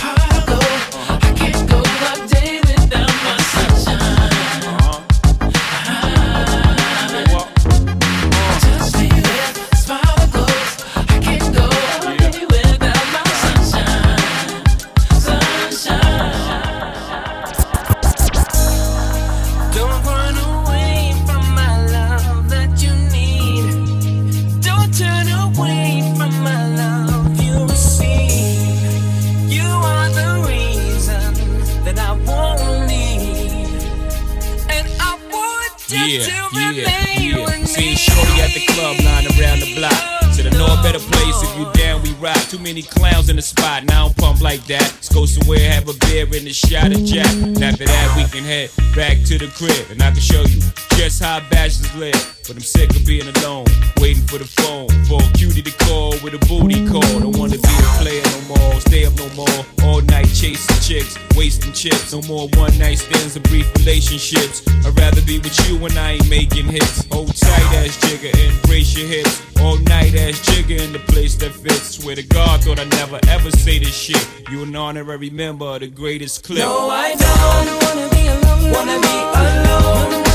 yeah, yeah. See shorty at the club, nine better place if you down, we rock. Too many clowns in the spot, now I don't pump like that. Let's go somewhere, have a beer and a shot of Jack. And after that, we can head back to the crib, and I can show you just how bachelors live. But I'm sick of being alone, waiting for the phone for a cutie to call with a booty call. Don't wanna be a player no more, stay up no more. All night chasing chicks, wasting chips. No more one night stands or brief relationships. I'd rather be with you when I ain't making hits. Hold tight ass Jigga and brace your hips. All night ass Jigga in the place that fits. Swear to God, thought I'd never ever say this shit. You an honorary member of the greatest clip. No, I don't wanna be alone. Wanna be alone.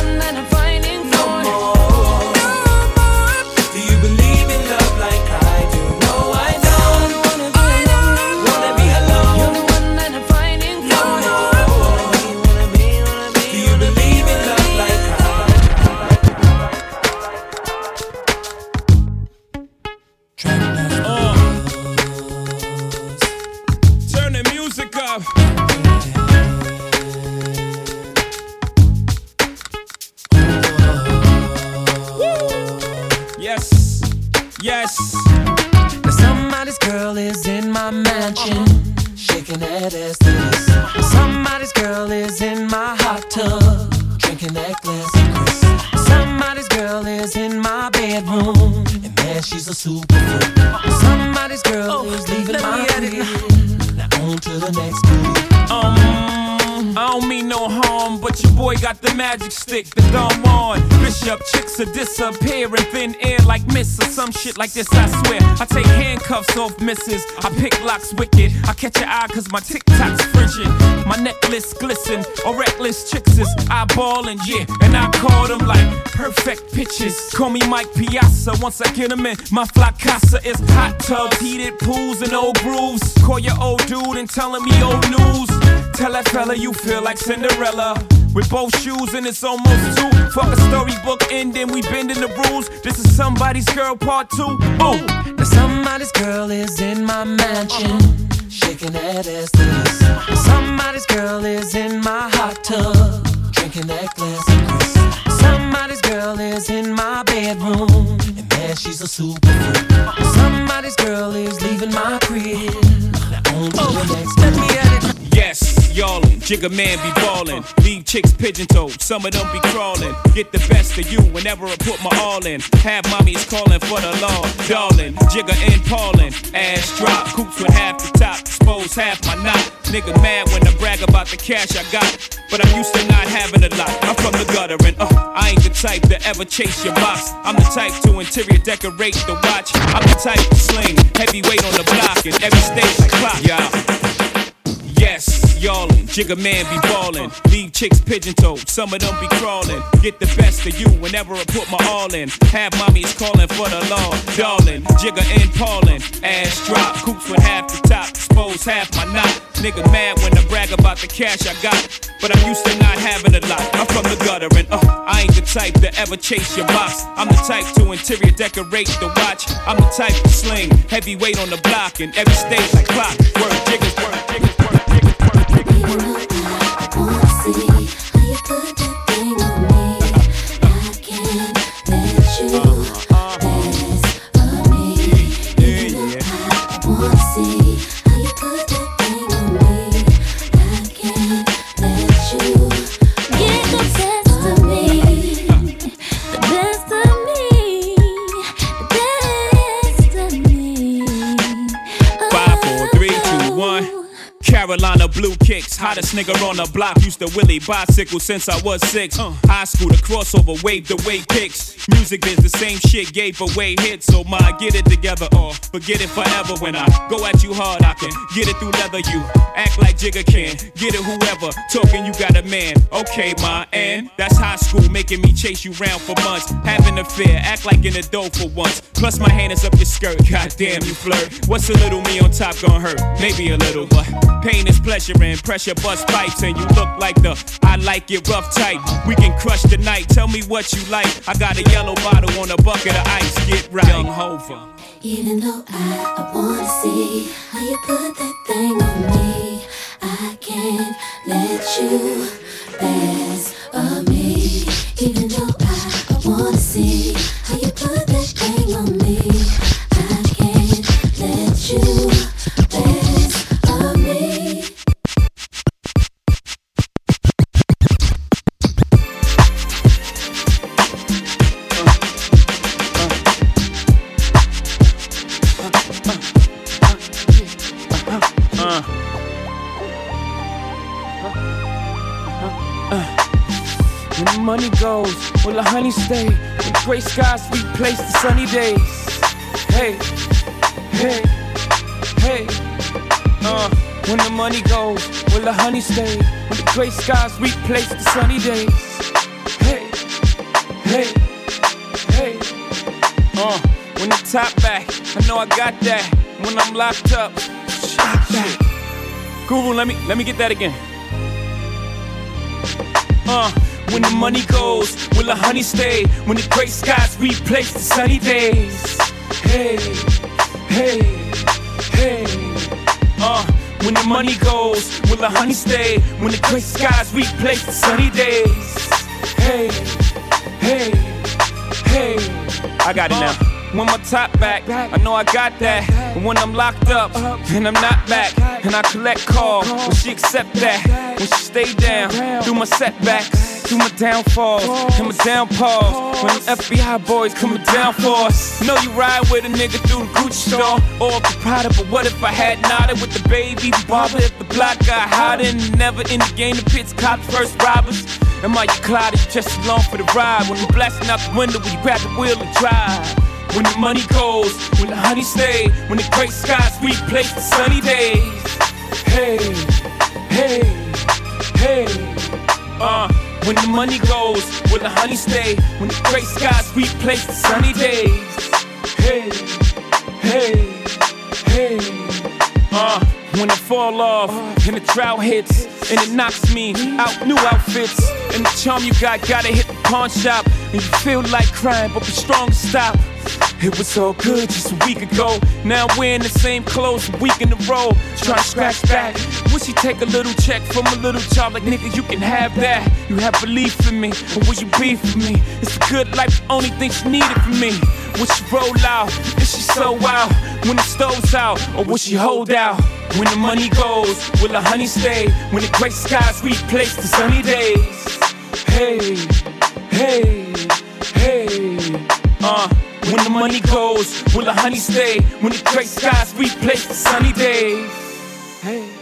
Like this, I swear. I take handcuffs off misses, I pick locks wicked. I catch your eye cause my TikTok's frigid. My necklace glisten, or reckless chicks is eyeballing, yeah. And I call them like perfect pitches. Call me Mike Piazza once I get them in. My fly casa is hot tubs, heated pools, and old grooves. Call your old dude and tell him me old news. Tell that fella you feel like Cinderella. With both shoes and it's almost two. Fuck a storybook ending, we bending the rules. This is somebody's girl part two. Ooh. Now somebody's girl is in my mansion, shaking that ass to this. Somebody's girl is in my hot tub, drinking that glass of. Somebody's girl is in my bedroom, man, she's a super freak. Somebody's girl is leaving my crib. On to the next. Let me at it. Yes, y'allin', Jigga man be ballin'. Leave chicks pigeon toed, some of them be crawlin'. Get the best of you whenever I put my all in. Have mommies callin' for the law, darling. Jigga and Paulin', ass drop, coops with half the top, expose half my knot. Nigga mad when I brag about the cash I got, but I'm used to not having a lot. I'm from the gutter and uh, I ain't the type to ever chase your box. I'm the type to interior decorate the watch. I'm the type to sling heavyweight on the block and every stage like clock. Yes, y'allin', Jigga man be ballin'. Leave chicks pigeon toed, some of them be crawlin'. Get the best of you whenever I put my all in. Have mommies callin' for the law, darling. Jigga and Paulin', ass drop, coops with half the top, expose half my knot. Nigga mad when I brag about the cash I got, but I'm used to not having a lot. I'm from the gutter and uh, I ain't the type to ever chase your box. I'm the type to interior decorate the watch. I'm the type to sling heavyweight on the block and every stage like clock. Word jiggers, word jiggers, word jiggers, word jiggers. Five, blue kicks, hottest nigga on the block. Used to Willie bicycle since I was six. Uh. High school, the crossover, wave the way kicks. Music is the same shit, gave away hits. So my get it together or forget it forever. When I go at you hard, I can get it through leather. You act like Jigga can, get it whoever. Talking, you got a man. Okay, ma, and that's high school, making me chase you round for months. Having a fear, act like an adult for once. Plus my hand is up your skirt, goddamn you flirt. What's a little me on top gonna hurt? Maybe a little, but pain is pleasure and pressure bust pipes. And you look like the I like it rough type. We can crush the night. Tell me what you like. I got a yellow bottle on a bucket of ice. Get right, young Hova. Even though I, I wanna see how you put that thing on me, I can't let you pass of me. Even though I, I wanna see goes, will the honey stay? The gray skies replace the sunny days. Hey, hey, hey. Uh, when the money goes, will the honey stay? When the gray skies replace the sunny days. Hey, hey, hey. Uh, when the top back, I know I got that. When I'm locked up, shot back. Guru, let me let me get that again. Uh, when the money goes, will the honey stay? When the gray skies replace the sunny days. Hey, hey, hey. Uh, when the money goes, will the honey stay? When the gray skies replace the sunny days. Hey, hey, hey. I got it now. When my top back, I know I got that. And when I'm locked up, and I'm not back, and I collect calls, will she accept that? Will she stay down through my setbacks, through my downfalls, and my downfalls. When them FBI boys coming down for us. Know you ride with a nigga through the Gucci store, or the Prada, but what if I had nodded with the baby barber? If the block got hotter and never in the game, the pits cops first robbers. Am I your clouded just along for the ride? When you blasting out the window, when you grab the wheel and drive. When the money goes, when the honey stay, when the gray skies replace the sunny days. Hey, hey, hey. Uh, when the money goes, when the honey stay, when the gray skies replace the sunny days. Hey, hey, hey. Uh, when I fall off and the drought hits and it knocks me out new outfits and the charm you got gotta hit the pawn shop and you feel like crying but be strong to stop. It was all good just a week ago. Now I'm wearing the same clothes a week in a row. Trying to scratch back. Would she take a little check from a little child? Like, nigga, you can have that. You have belief in me, or would you be for me? It's a good life, the only thing she needed from me. Would she roll out? Is she so out? When the stove's out, or will she hold out? When the money goes, will the honey stay? When the gray skies replace the sunny days. Hey, hey, hey. Uh, when the money goes, will the honey stay? When the great skies replace the sunny days. Hey.